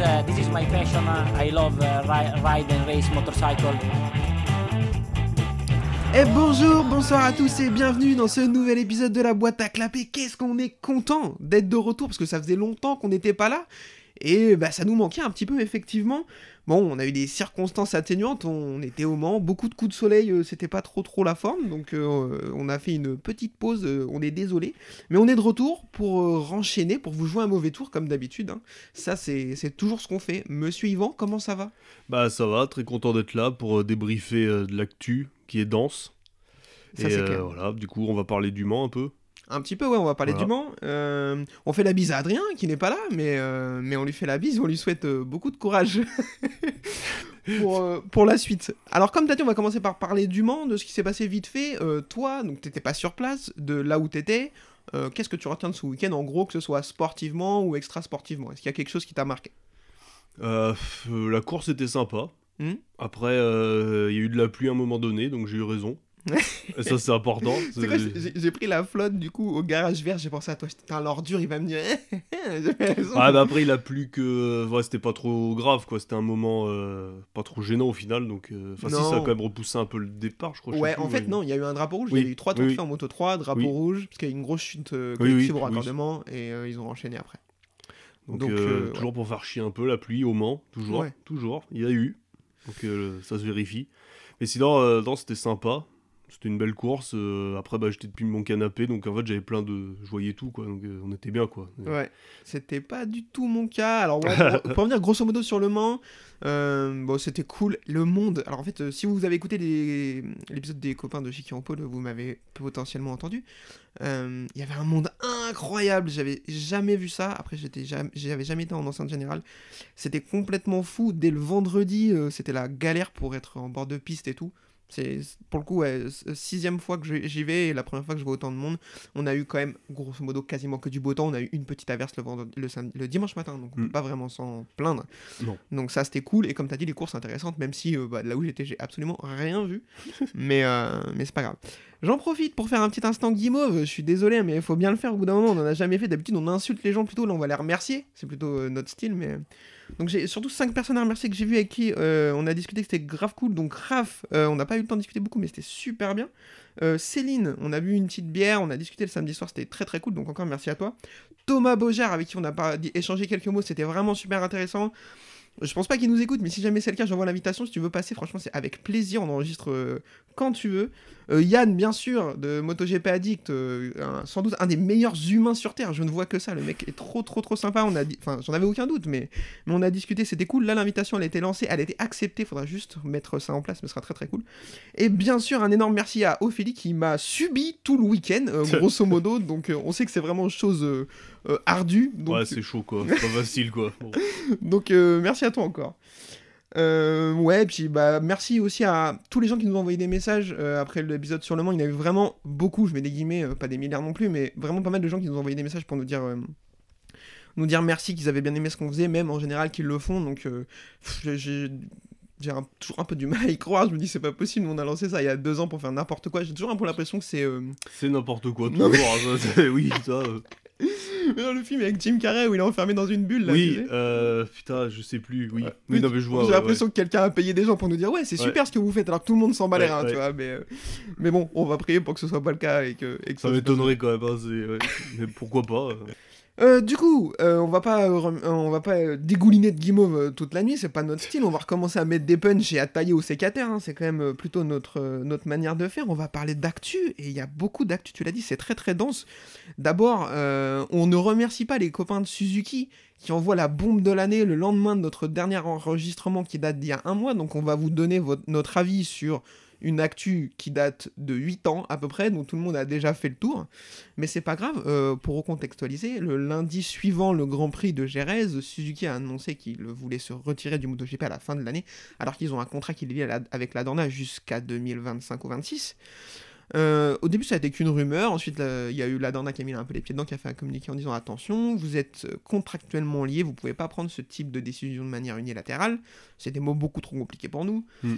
uh, this is my passion. Uh, I love uh, ri- ride and race motorcycle. Et bonjour, bonsoir à tous et bienvenue dans ce nouvel épisode de la boîte à clapper. Qu'est-ce qu'on est content d'être de retour parce que ça faisait longtemps qu'on n'était pas là et bah ça nous manquait un petit peu effectivement. Bon, on a eu des circonstances atténuantes, on était au Mans, beaucoup de coups de soleil, euh, c'était pas trop trop la forme, donc euh, on a fait une petite pause, euh, on est désolé, mais on est de retour pour euh, renchaîner, pour vous jouer un mauvais tour comme d'habitude. hein. Ça c'est toujours ce qu'on fait. Monsieur Yvan, comment ça va? Bah ça va, très content d'être là pour débriefer de l'actu qui est dense. Ça, et c'est clair. voilà, du coup on va parler du Mans un peu. Un petit peu, ouais, on va parler Voilà. du Mans. Euh, on fait la bise à Adrien, qui n'est pas là, mais, euh, mais on lui fait la bise, on lui souhaite euh, beaucoup de courage pour, pour la suite. Alors, comme tu as dit, on va commencer par parler du Mans, de ce qui s'est passé vite fait. Toi, donc t'étais pas sur place, de là où t'étais. Qu'est-ce que tu retiens de ce week-end, en gros, que ce soit sportivement ou extra-sportivement? Est-ce qu'il y a quelque chose qui t'a marqué? La course était sympa. Hmm? Après, il y a eu de la pluie à un moment donné, donc j'ai eu raison. Et ça c'est important. J'ai pris la flotte, du coup, au garage vert, j'ai pensé à toi, j'étais un l'ordure, il va me dire... J'avais raison. Ah bah après il a plu que... Ouais c'était pas trop grave quoi, c'était un moment euh, pas trop gênant au final, donc... euh, Enfin si Non. ça a quand même repoussé un peu le départ je crois. Ouais, plus, en fait, mais- non, il y a eu un drapeau rouge. Oui, Il y a eu trois oui, oui. fait en moto 3, drapeau rouge, parce qu'il y a eu une grosse chute euh, collective au raccordement, et euh, ils ont enchaîné après. Donc, Donc, ouais. toujours pour faire chier un peu la pluie au Mans, toujours, Ouais. toujours, il y a eu. Donc ça se vérifie. Mais sinon, non, c'était sympa. C'était une belle course. euh, après, bah, j'étais depuis mon canapé, donc en fait, j'avais plein de. Je voyais tout, quoi. Donc euh, on était bien, quoi. Ouais, c'était pas du tout mon cas. Alors, pour, pour revenir grosso modo sur Le Mans, euh, bon, c'était cool. Le monde. Alors, en fait, si vous avez écouté l'épisode des copains de en Paul, vous m'avez potentiellement entendu. Il y avait un monde incroyable. J'avais jamais vu ça. Après, j'étais jamais, j'avais jamais été en enceinte générale. C'était complètement fou. Dès le vendredi, c'était la galère pour être en bord de piste et tout. C'est pour le coup ouais, sixième fois que j'y vais et la première fois que je vois autant de monde. On a eu quand même grosso modo quasiment que du beau temps. On a eu une petite averse le, vendredi, le, samedi- le dimanche matin, donc on Mm. peut pas vraiment s'en plaindre. Non. Donc ça c'était cool et comme tu as dit les courses intéressantes, même si euh, bah, là où j'étais j'ai absolument rien vu, mais euh, mais c'est pas grave. J'en profite pour faire un petit instant guimauve. Je suis désolé, mais il faut bien le faire au bout d'un moment. On en a jamais fait. D'habitude, on insulte les gens plutôt. Là, on va les remercier. C'est plutôt euh, notre style. Mais donc j'ai surtout cinq personnes à remercier que j'ai vu avec qui euh, on a discuté que c'était grave cool. Donc Raph, euh, on n'a pas eu le temps de discuter beaucoup, mais c'était super bien. Euh, Céline, on a bu une petite bière, on a discuté le samedi soir, c'était très très cool. Donc encore merci à toi. Thomas Beaujard, avec qui on a échangé quelques mots, c'était vraiment super intéressant. Je pense pas qu'il nous écoute, mais si jamais c'est le cas, j'envoie l'invitation. Si tu veux passer, franchement, c'est avec plaisir. On enregistre euh, quand tu veux. Euh, Yann, bien sûr, de MotoGP Addict, euh, un- sans doute un des meilleurs humains sur Terre. Je ne vois que ça. Le mec est trop, trop, trop sympa. On a enfin, j'en avais aucun doute, mais, mais on a discuté. C'était cool. Là, l'invitation, elle a été lancée, elle a été acceptée. Faudra juste mettre ça en place, mais ce sera très, très cool. Et bien sûr, un énorme merci à Ophélie qui m'a subi tout le week-end, grosso modo. Donc, on sait que c'est vraiment chose euh, ardue. Donc, Ouais, c'est chaud, quoi. C'est pas facile, quoi. Bon. donc euh, merci à toi encore. Euh, ouais, puis bah merci aussi à tous les gens qui nous ont envoyé des messages euh, après l'épisode sur le Mans. Il y en a eu vraiment beaucoup, je mets des guillemets, euh, pas des milliards non plus, mais vraiment pas mal de gens qui nous ont envoyé des messages pour nous dire, nous dire merci, qu'ils avaient bien aimé ce qu'on faisait, même en général qu'ils le font. Donc euh, j'ai- toujours un peu du mal à y croire. Je me dis c'est pas possible, on a lancé ça il y a deux ans pour faire n'importe quoi. J'ai toujours un peu l'impression que c'est euh, C'est n'importe quoi, toujours. hein, ça, oui, ça. euh. mais dans le film avec Jim Carrey où il est enfermé dans une bulle. Là, tu oui, sais. euh, putain, je sais plus. Oui, Ouais. oui, non, mais je vois. J'ai ouais, l'impression que quelqu'un a payé des gens pour nous dire ouais c'est super ce que vous faites alors que tout le monde s'en bat les Ouais, reins, ouais. tu vois mais, euh, mais bon on va prier pour que ce soit pas le cas et que, et que Ça m'étonnerait quand même, hein, mais pourquoi pas euh. Euh, du coup, euh, on va pas, euh, va pas dégouliner de guimauve toute la nuit, c'est pas notre style. On va recommencer à mettre des punchs et à tailler au sécateur. hein, c'est quand même plutôt notre, manière de faire. On va parler d'actu et il y a beaucoup d'actu. Tu l'as dit, c'est très très dense. D'abord, on ne remercie pas les copains de Suzuki qui envoient la bombe de l'année le lendemain de notre dernier enregistrement qui date d'il y a un mois. Donc, on va vous donner notre avis sur une actu qui date de 8 ans à peu près, dont tout le monde a déjà fait le tour. Mais c'est pas grave, euh, pour recontextualiser, le lundi suivant le Grand Prix de Jerez, Suzuki a annoncé qu'il voulait se retirer du MotoGP à la fin de l'année, alors qu'ils ont un contrat qui à la- avec la Dorna jusqu'à 2025 ou 26. Euh, au début, ça été qu'une rumeur. Ensuite, il y a eu la Dorna qui a mis un peu les pieds dedans, qui a fait un communiqué en disant attention, vous êtes euh, contractuellement liés, vous pouvez pas prendre ce type de décision de manière unilatérale. C'est des mots beaucoup trop compliqués pour nous. Hmm.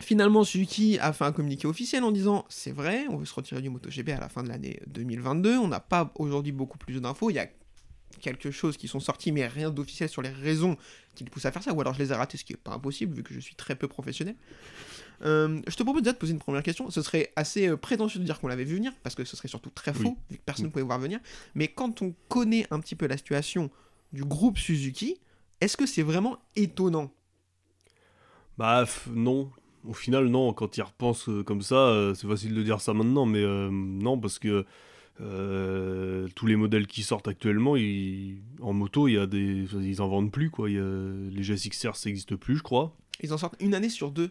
Finalement, Suzuki a fait un communiqué officiel en disant c'est vrai, on veut se retirer du MotoGP à la fin de l'année 2022. On n'a pas aujourd'hui beaucoup plus d'infos. Il y a quelque chose qui sont sortis, mais rien d'officiel sur les raisons qui les poussent à faire ça, ou alors je les ai ratés, ce qui est pas impossible vu que je suis très peu professionnel. Euh, je te propose déjà de poser une première question. Ce serait assez euh, prétentieux de dire qu'on l'avait vu venir, parce que ce serait surtout très faux, Oui. vu que personne ne Mm. pouvait voir venir. Mais quand on connaît un petit peu la situation du groupe Suzuki, est-ce que c'est vraiment étonnant Bah non. Au final, non. Quand il repense euh, comme ça, euh, c'est facile de dire ça maintenant, mais euh, non, parce que tous les modèles qui sortent actuellement, en moto, y a des, ils en vendent plus quoi. Les GSXR, ça n'existe plus, je crois. Ils en sortent une année sur deux,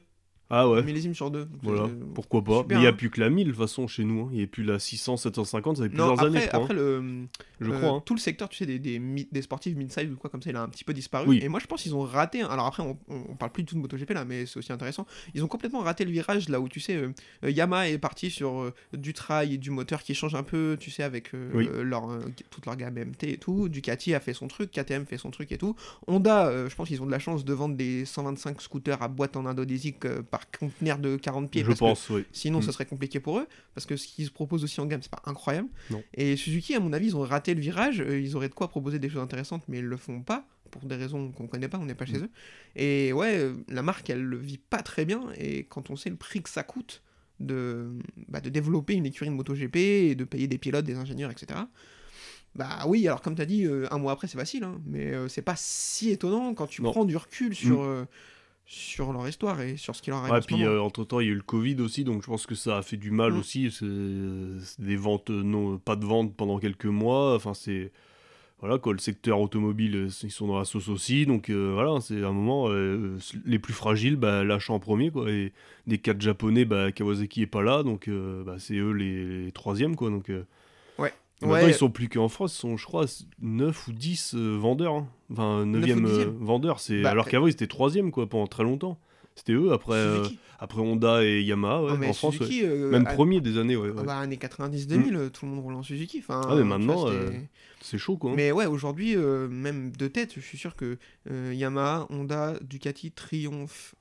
Ah ouais. millésime sur deux. Voilà, pourquoi pas. super, mais il n'y a hein. plus que la 1000 de toute façon chez nous. hein. Il n'y a plus la 600, 750, ça fait plusieurs après, années, je crois. après hein. le, Je euh, crois. hein. tout le secteur, tu sais, des, des, sportifs mid-size ou quoi comme ça, il a un petit peu disparu. Oui. Et moi, je pense qu'ils ont raté. Alors après, on, on, parle plus du tout de MotoGP là, mais c'est aussi intéressant. Ils ont complètement raté le virage là où tu sais, euh, euh, Yamaha est parti sur euh, du trail et du moteur qui change un peu, tu sais, avec Oui. leur, toute leur gamme MT et tout. Ducati a fait son truc, KTM fait son truc et tout. Honda, je pense qu'ils ont de la chance de vendre des 125 scooters à boîte en indonésique euh, par conteneur de 40 pieds. Je que pense, oui. Sinon, Mm. ce serait compliqué pour eux, parce que ce qu'ils se proposent aussi en gamme, c'est pas incroyable. Non. Et Suzuki, à mon avis, ils ont raté le virage. euh, Ils auraient de quoi proposer des choses intéressantes, mais ils le font pas, pour des raisons qu'on connaît pas, on n'est pas chez Mm. eux. Et ouais, euh, la marque, elle le vit pas très bien, et quand on sait le prix que ça coûte de, bah, de développer une écurie de MotoGP et de payer des pilotes, des ingénieurs, etc. Bah oui, alors comme tu as dit, euh, un mois après c'est facile, hein, mais euh, c'est pas si étonnant quand tu Non. prends du recul sur, euh, sur leur histoire et sur ce qui leur arrive Ouais, en puis moment. entre temps, il y a eu le Covid aussi, donc je pense que ça a fait du mal Mm. aussi. C'est des ventes, euh, non, pas de ventes pendant quelques mois. Enfin, c'est. Voilà, quoi, le secteur automobile, euh, ils sont dans la sauce aussi. Donc euh, voilà, c'est un moment. euh, les plus fragiles bah, lâchent en premier, quoi. Et des quatre japonais, bah, Kawasaki est pas là, donc euh, bah, c'est eux les, les troisièmes, quoi. Donc. Euh, Ouais. Maintenant, Ouais. ils sont plus qu'en France, ils sont, je crois, 9 ou 10 euh, vendeurs. hein. Enfin, 9 Neuf ou e dixième. vendeur. C'est... Bah, Alors après- qu'avant, ils étaient 3 quoi, pendant très longtemps. C'était eux, après, euh, après Honda et Yamaha, ouais, mais en France. Suzuki, euh, Même à- premier des années, ouais. Ah bah, années 90-2000, euh, tout le monde roule en Suzuki. Enfin, Ah, mais maintenant, euh, C'est chaud, quoi. hein. Mais ouais, aujourd'hui, euh, même de tête, je suis sûr que euh, Yamaha, Honda, Ducati, Triumph, euh,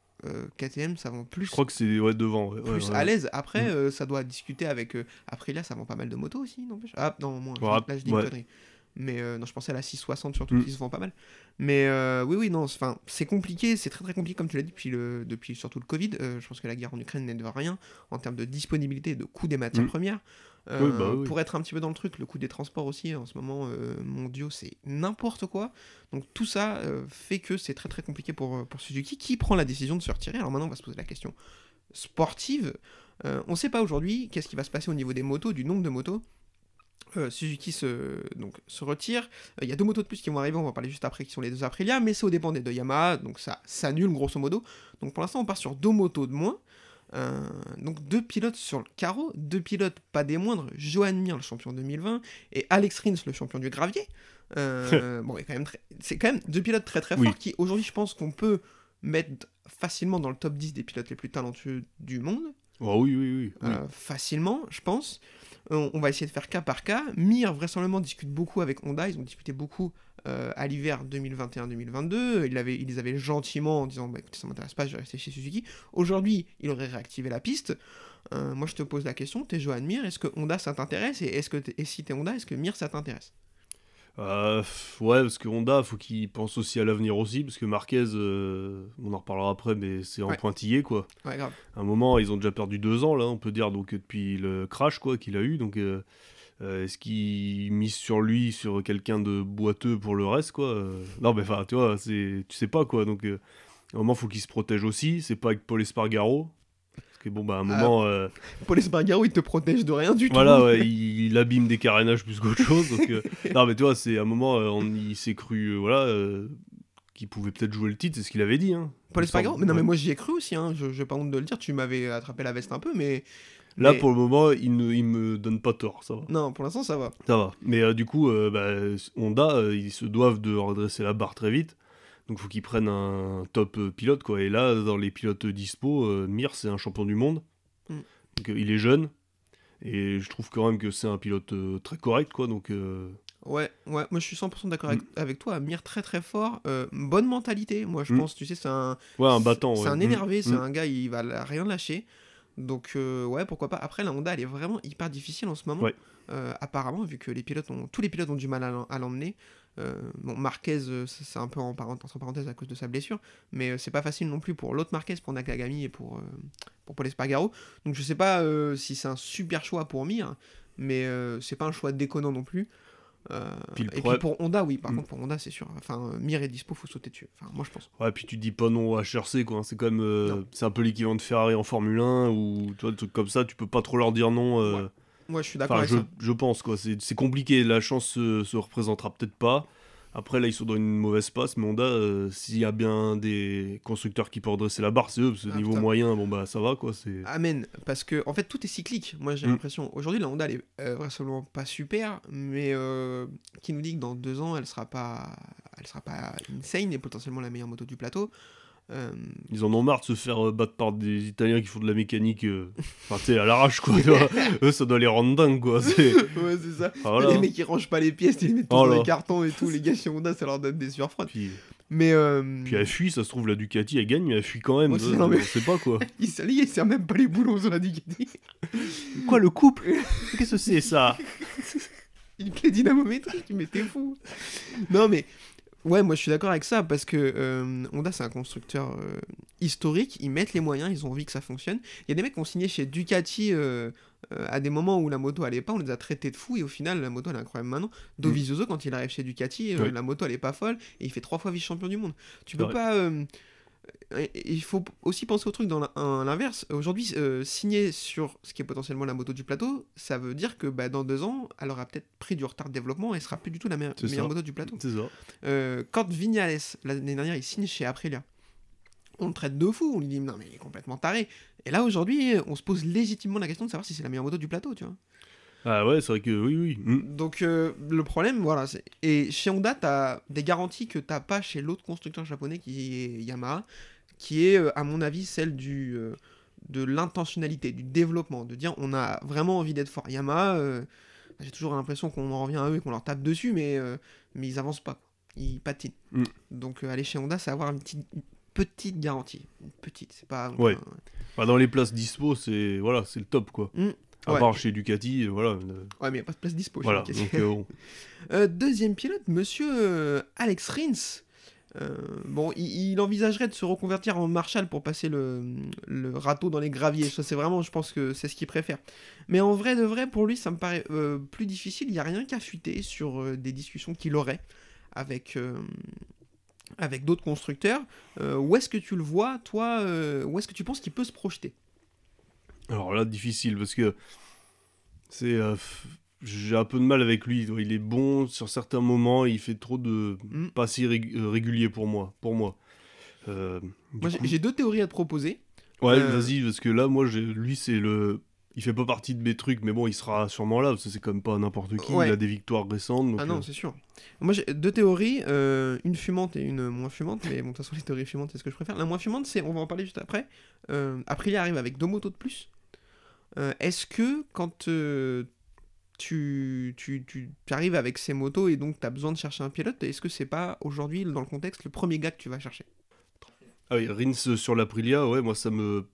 KTM, ça vend plus, Je crois que c'est ouais, devant. ouais, plus ouais. à l'aise. Après, Mm. euh, ça doit discuter avec euh, Aprilia, ça vend pas mal de motos aussi, n'empêche. Ah non, moins. Là, je dis une connerie. Mais euh, non, je pensais à la 660 surtout Mm. qui se vend pas mal. Mais euh, oui, oui, non, c'est- enfin, c'est compliqué, c'est très très compliqué comme tu l'as dit depuis, le, depuis surtout le Covid. Euh, je pense que la guerre en Ukraine n'aide rien en termes de disponibilité et de coût des matières Mm. premières. Euh, Oui, bah oui. Pour être un petit peu dans le truc, le coût des transports aussi en ce moment euh, mondiaux, c'est n'importe quoi. Donc tout ça euh, fait que c'est très très compliqué pour, euh, pour Suzuki qui prend la décision de se retirer. Alors maintenant, on va se poser la question sportive. On ne sait pas aujourd'hui qu'est-ce qui va se passer au niveau des motos, du nombre de motos. Euh, Suzuki se, donc, se retire. Euh, Il y a deux motos de plus qui vont arriver, on va en parler juste après, qui sont les deux Aprilia, mais c'est au dépend des deux Yamaha, donc ça s'annule grosso modo. Donc pour l'instant, on part sur deux motos de moins. Euh, donc deux pilotes sur le carreau, deux pilotes pas des moindres, Johan Mir, le champion 2020, et Alex Rins, le champion du gravier. Euh, bon, c'est quand même deux pilotes très très forts Oui. qui aujourd'hui, je pense qu'on peut mettre facilement dans le top 10 des pilotes les plus talentueux du monde. Oui, oui, oui. oui. Euh, facilement, je pense. On, on va essayer de faire cas par cas. Mir, vraisemblablement, discute beaucoup avec Honda. Ils ont discuté beaucoup euh, à l'hiver 2021-2022. Ils, avaient- ils les avaient gentiment en disant bah, écoutez, ça m'intéresse pas, je vais rester chez Suzuki. Aujourd'hui, il aurait réactivé la piste. Euh, moi, je te pose la question t'es Johan Mir, est-ce que Honda ça t'intéresse? Et, est-ce que t'es- et si t'es Honda, est-ce que Mir ça t'intéresse? Euh, ouais, parce que Honda, faut qu'il pense aussi à l'avenir aussi, parce que Marquez, euh, on en reparlera après, mais c'est en Ouais. pointillé, quoi. Ouais, grave. À un moment, ils ont déjà perdu deux ans, là, on peut dire, donc depuis le crash, quoi, qu'il a eu. Donc, euh, euh, est-ce qu'il mise sur lui, sur quelqu'un de boiteux pour le reste, quoi euh, Non, mais enfin, tu vois, tu sais pas, quoi. Donc, euh, à un moment, faut qu'il se protège aussi. C'est pas avec Paul Espargaro? Parce que bon, bah, à un Ah, moment, Paul Espargaro, il te protège de rien du voilà, tout. ouais, il, il abîme des carénages plus qu'autre chose. Donc, non, mais tu vois, c'est à un moment, on, il s'est cru, voilà, qu'il pouvait peut-être jouer le titre, c'est ce qu'il avait dit. Hein, Paul Espargaro? Mais non, mais moi j'y ai cru aussi, hein. je j'ai pas honte de le dire. Tu m'avais attrapé la veste un peu, mais. Là, mais- pour le moment, il, ne, il me donne pas tort, ça va. Non, pour l'instant ça va. Ça va. Mais euh, du coup, euh, bah, Honda, euh, ils se doivent de redresser la barre très vite. Donc, faut qu'ils prennent un top pilote, quoi. Et là, dans les pilotes dispo, Mir, c'est un champion du monde. Mm. Donc, il est jeune. Et je trouve quand même que c'est un pilote très correct, quoi. Donc, Ouais, ouais, moi je suis 100% d'accord avec, Mm. avec toi. Mir très très fort, euh, bonne mentalité. Moi je Mm. pense, tu sais, c'est un, ouais, un battant. c'est ouais. un Mm. énervé, c'est un gars, il va rien lâcher. Donc euh, ouais, pourquoi pas. Après la Honda, elle est vraiment hyper difficile en ce moment. Ouais. Euh, apparemment, vu que les pilotes ont, tous les pilotes ont du mal à l'emmener. Euh, bon, Marquez, c'est un peu en parenthèse, à cause de sa blessure, mais c'est pas facile non plus pour l'autre Marquez, pour Nakagami et pour, pour Paul Espargaro. Donc je sais pas si c'est un super choix pour Mir, mais c'est pas un choix déconnant non plus. Euh, Puis et puis pour Honda, oui, par Mm. contre, pour Honda, c'est sûr. Enfin, euh, Mir est dispo, faut sauter dessus. Enfin, moi je pense. Ouais, puis tu dis pas non au HRC, quoi. C'est quand même. euh, c'est un peu l'équivalent de Ferrari en Formule 1, ou tu vois, des trucs comme ça, tu peux pas trop leur dire non. euh, Ouais, Moi je suis d'accord Enfin, je, ça. je pense, quoi. C'est c'est compliqué. La chance se, se représentera peut-être pas. Après, là, ils sont dans une mauvaise passe, mais Honda, euh, s'il y a bien des constructeurs qui peuvent redresser la barre, c'est eux, parce que Ah, niveau putain. moyen, bon, bah, ça va, quoi. C'est. Amen, parce que en fait tout est cyclique. Moi j'ai Mm. l'impression. Aujourd'hui la Honda elle est euh, vraisemblablement pas super, mais euh, qui nous dit que dans deux ans elle sera pas, elle sera pas insane et potentiellement la meilleure moto du plateau. Euh, Ils en ont marre de se faire euh, battre par des Italiens qui font de la mécanique, euh, enfin, sais, à l'arrache, quoi. eux, ça doit les rendre dingues, quoi. C'est. ouais c'est ça. Voilà. Les mecs qui rangent pas les pièces, ils les mettent Oh dans les cartons et tout. Les gars chez Honda ça leur donne des sueurs froides. Puis, Mais euh, puis elle fuit, ça se trouve, la Ducati, elle gagne, mais elle fuit quand même. Ouais, mais- On sait pas, quoi. il lié, il sert même pas les boulons sur la Ducati. Quoi, le couple? Qu'est-ce que c'est, ça? Une clé dynamométrique, mais t'es fou. non, mais ouais, moi je suis d'accord avec ça parce que euh, Honda c'est un constructeur euh, historique. Ils mettent les moyens, ils ont envie que ça fonctionne. Il y a des mecs qui ont signé chez Ducati euh, euh, à des moments où la moto allait pas, on les a traités de fous et au final la moto elle est incroyable maintenant. Dovizioso quand il arrive chez Ducati, Ouais. la moto elle est pas folle et il fait trois fois vice-champion du monde. Tu peux Ouais. pas. Il faut aussi penser au truc dans l'inverse. Aujourd'hui, euh, signer sur ce qui est potentiellement la moto du plateau, ça veut dire que bah, dans deux ans, elle aura peut-être pris du retard de développement et sera plus du tout la me- meilleure ça. moto du plateau. C'est ça. Euh, quand Vignales, l'année dernière, il signe chez Aprilia, on le traite de fou, on lui dit non mais il est complètement taré. Et là aujourd'hui, on se pose légitimement la question de savoir si c'est la meilleure moto du plateau, tu vois. Ah ouais, c'est vrai que oui, oui. Mm. Donc euh, le problème, voilà, c'est... et chez Honda, t'as des garanties que t'as pas chez l'autre constructeur japonais qui est Yamaha, qui est euh, à mon avis celle du euh, de l'intentionnalité, du développement, de dire on a vraiment envie d'être fort. Yamaha, euh, j'ai toujours l'impression qu'on en revient à eux et qu'on leur tape dessus, mais mais ils avancent pas, ils patinent. Mm. Donc aller chez Honda, c'est avoir une petite petite garantie, une petite, c'est pas. Ouais. enfin, Bah, dans les places dispo, c'est voilà, c'est le top, quoi. Mm. À Ouais. part chez Ducati, euh, voilà. euh, ouais, mais y a pas de place dispo. chez voilà. Ducati. Donc, euh, deuxième pilote, monsieur Alex Rins. Euh, bon, il, il envisagerait de se reconvertir en Marshall pour passer le, le râteau dans les graviers. Ça, c'est vraiment, je pense que c'est ce qu'il préfère. Mais en vrai de vrai, pour lui, ça me paraît euh, plus difficile. Il n'y a rien qu'à fuiter sur euh, des discussions qu'il aurait avec, avec d'autres constructeurs. Où est-ce que tu le vois, toi Où est-ce que tu penses qu'il peut se projeter? Alors là, difficile parce que c'est. euh, j'ai un peu de mal avec lui. Il est bon sur certains moments, il fait trop de Mm. pas si euh, régulier pour moi. Pour moi. Euh, Moi, j'ai- coup- j'ai deux théories à te proposer. Ouais, euh, vas-y, parce que là, moi, lui, c'est le. Il fait pas partie de mes trucs, mais bon, il sera sûrement là, parce que c'est quand même pas n'importe qui. Ouais. Il a des victoires récentes. donc, Ah non, euh, c'est sûr. Moi, j'ai deux théories, une fumante et une moins fumante, mais bon, de toute façon, les théories fumantes, c'est ce que je préfère. La moins fumante, c'est, on va en parler juste après, euh, Aprilia arrive avec deux motos de plus. Euh, Est-ce que quand euh, tu, tu, tu, arrives avec ces motos et donc tu as besoin de chercher un pilote, est-ce que c'est pas aujourd'hui, dans le contexte, le premier gars que tu vas chercher? Ah oui, Rins sur l'Aprilia, ouais, moi ça me.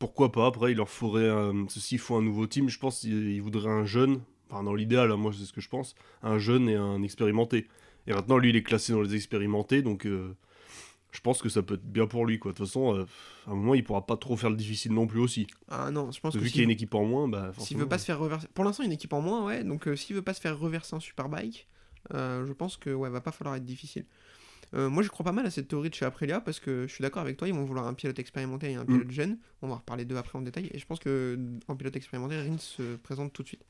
Pourquoi pas Après, il leur faudrait. Un... S'il faut un nouveau team, je pense qu'il il voudrait un jeune. Enfin, dans l'idéal, hein, moi c'est ce que je pense. Un jeune et un expérimenté. Et maintenant, lui, il est classé dans les expérimentés, donc euh, je pense que ça peut être bien pour lui, quoi. De toute façon, euh, à un moment, il pourra pas trop faire le difficile non plus aussi. Ah non, je pense que Vu qu'il y a une équipe en moins, bah. S'il veut pas se faire reverser. Pour l'instant, une équipe en moins, ouais. Donc, euh, s'il veut pas se faire reverser un superbike, euh, je pense que ouais, va pas falloir être difficile. Moi, je crois pas mal à cette théorie de chez Aprilia parce que je suis d'accord avec toi. Ils vont vouloir un pilote expérimenté et un pilote jeune. On va en reparler d'eux après en détail. Et je pense que en pilote expérimenté, Rins se présente tout de suite.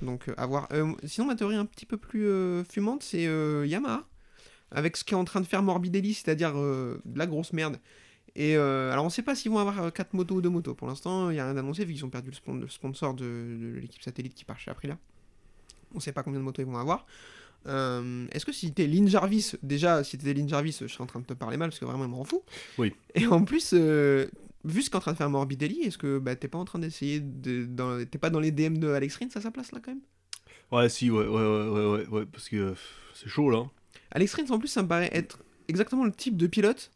Donc, à voir. Sinon, ma théorie un petit peu plus fumante, c'est Yamaha avec ce qu'est en train de faire Morbidelli, c'est-à-dire euh, de la grosse merde. Et euh, alors on sait pas s'ils vont avoir 4 motos ou 2 motos. Pour l'instant, il n'y a rien d'annoncé vu qu'ils ont perdu le, spon- le sponsor de, de l'équipe satellite qui part chez Aprilia. On sait pas combien de motos ils vont avoir. Euh, Est-ce que si t'es Lynn Jarvis, déjà si t'étais Lynn Jarvis, je serais en train de te parler mal parce que vraiment il m'en fout. Oui. Et en plus, euh, vu ce qu'est en train de faire Morbidelli, est-ce que bah, t'es pas en train d'essayer de. T'es pas dans les DM de Alex Rins à sa place là quand même? Ouais, si, ouais, ouais, ouais, ouais, ouais, ouais, parce que euh, c'est chaud là. Alex Rins, en plus, ça me paraît être exactement le type de pilote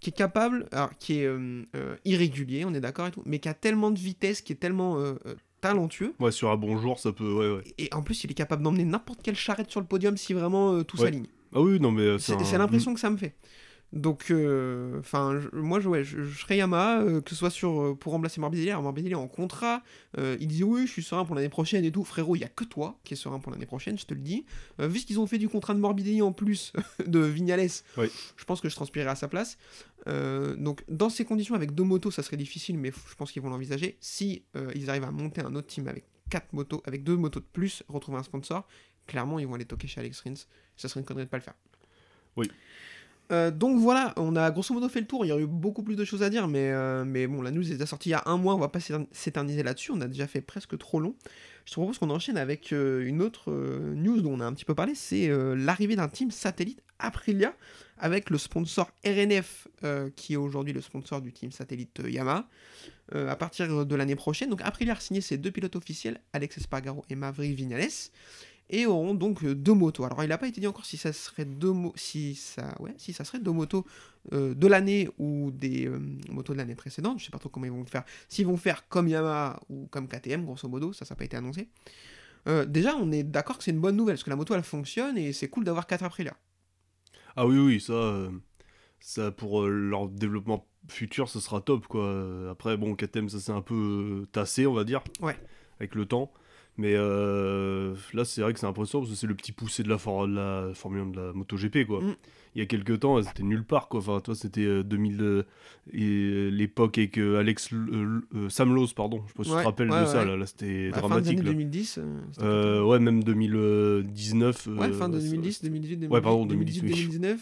qui est capable, alors qui est euh, euh, irrégulier, on est d'accord et tout, mais qui a tellement de vitesse, qui est tellement euh, talentueux, Ouais, sur un bon jour, ça peut. Ouais, ouais. et en plus, il est capable d'emmener n'importe quelle charrette sur le podium si vraiment tout Ouais. s'aligne. Ah oui, non, mais C'est un- c'est l'impression que ça me fait. Donc, euh, enfin, moi, je, ouais, je, je serais euh, que ce soit sur, euh, pour remplacer Morbidelli. Alors, Morbidelli est en contrat, il dit oui, je suis serein pour l'année prochaine et tout. Frérot, il y a que toi qui es serein pour l'année prochaine, je te le dis. Vu ce qu'ils ont fait du contrat de Morbidelli en plus de Vignales, Oui. je pense que je transpirerai à sa place. Donc, dans ces conditions, avec deux motos, ça serait difficile, mais je pense qu'ils vont l'envisager. Si ils arrivent à monter un autre team avec quatre motos, avec deux motos de plus, retrouver un sponsor, clairement, ils vont aller toquer chez Alex Rins. Ça serait une connerie de pas le faire. Oui. Euh, donc voilà, on a grosso modo fait le tour. Il y aurait eu beaucoup plus de choses à dire, mais, euh, bon, la news est déjà sortie il y a un mois. On va pas s'étern- s'éterniser là-dessus. On a déjà fait presque trop long. Je te propose qu'on enchaîne avec euh, une autre news dont on a un petit peu parlé. C'est l'arrivée d'un team satellite Aprilia avec le sponsor RNF qui est aujourd'hui le sponsor du team satellite Yamaha. à partir de l'année prochaine, donc Aprilia a signé ses deux pilotes officiels, Alex Espargaro et Maverick Vignales et auront donc euh, deux motos. Alors il n'a pas été dit encore si ça serait deux si ça ouais, si ça serait deux motos euh, de l'année ou des euh, motos de l'année précédente. Je sais pas trop comment ils vont le faire. S'ils vont faire comme Yamaha ou comme KTM grosso modo, ça ça n'a pas été annoncé. Euh, déjà, on est d'accord que c'est une bonne nouvelle parce que la moto elle fonctionne et c'est cool d'avoir quatre Aprilia. Ah oui, oui, ça, ça pour leur développement futur, ce sera top, quoi. Après, bon, KTM, ça s'est un peu tassé, on va dire. Ouais. Avec le temps. Mais euh, là, c'est vrai que c'est impressionnant parce que c'est le petit poussé de la, for- de la Formule 1 de la MotoGP, quoi. Mm. Il y a quelques temps, c'était nulle part, quoi. Enfin, toi, c'était euh, 2000, euh, et, euh, l'époque avec Alex, euh, Sam Lowe, pardon. Je sais pas si tu te rappelles ouais, de ça, là. Là, c'était Bah, fin dramatique, années là. 2010. euh, c'était Euh, ouais, même 2019. Ouais, fin de ça- 2010, 2018, 2019. Ouais, pardon, 2018, oui. 2019.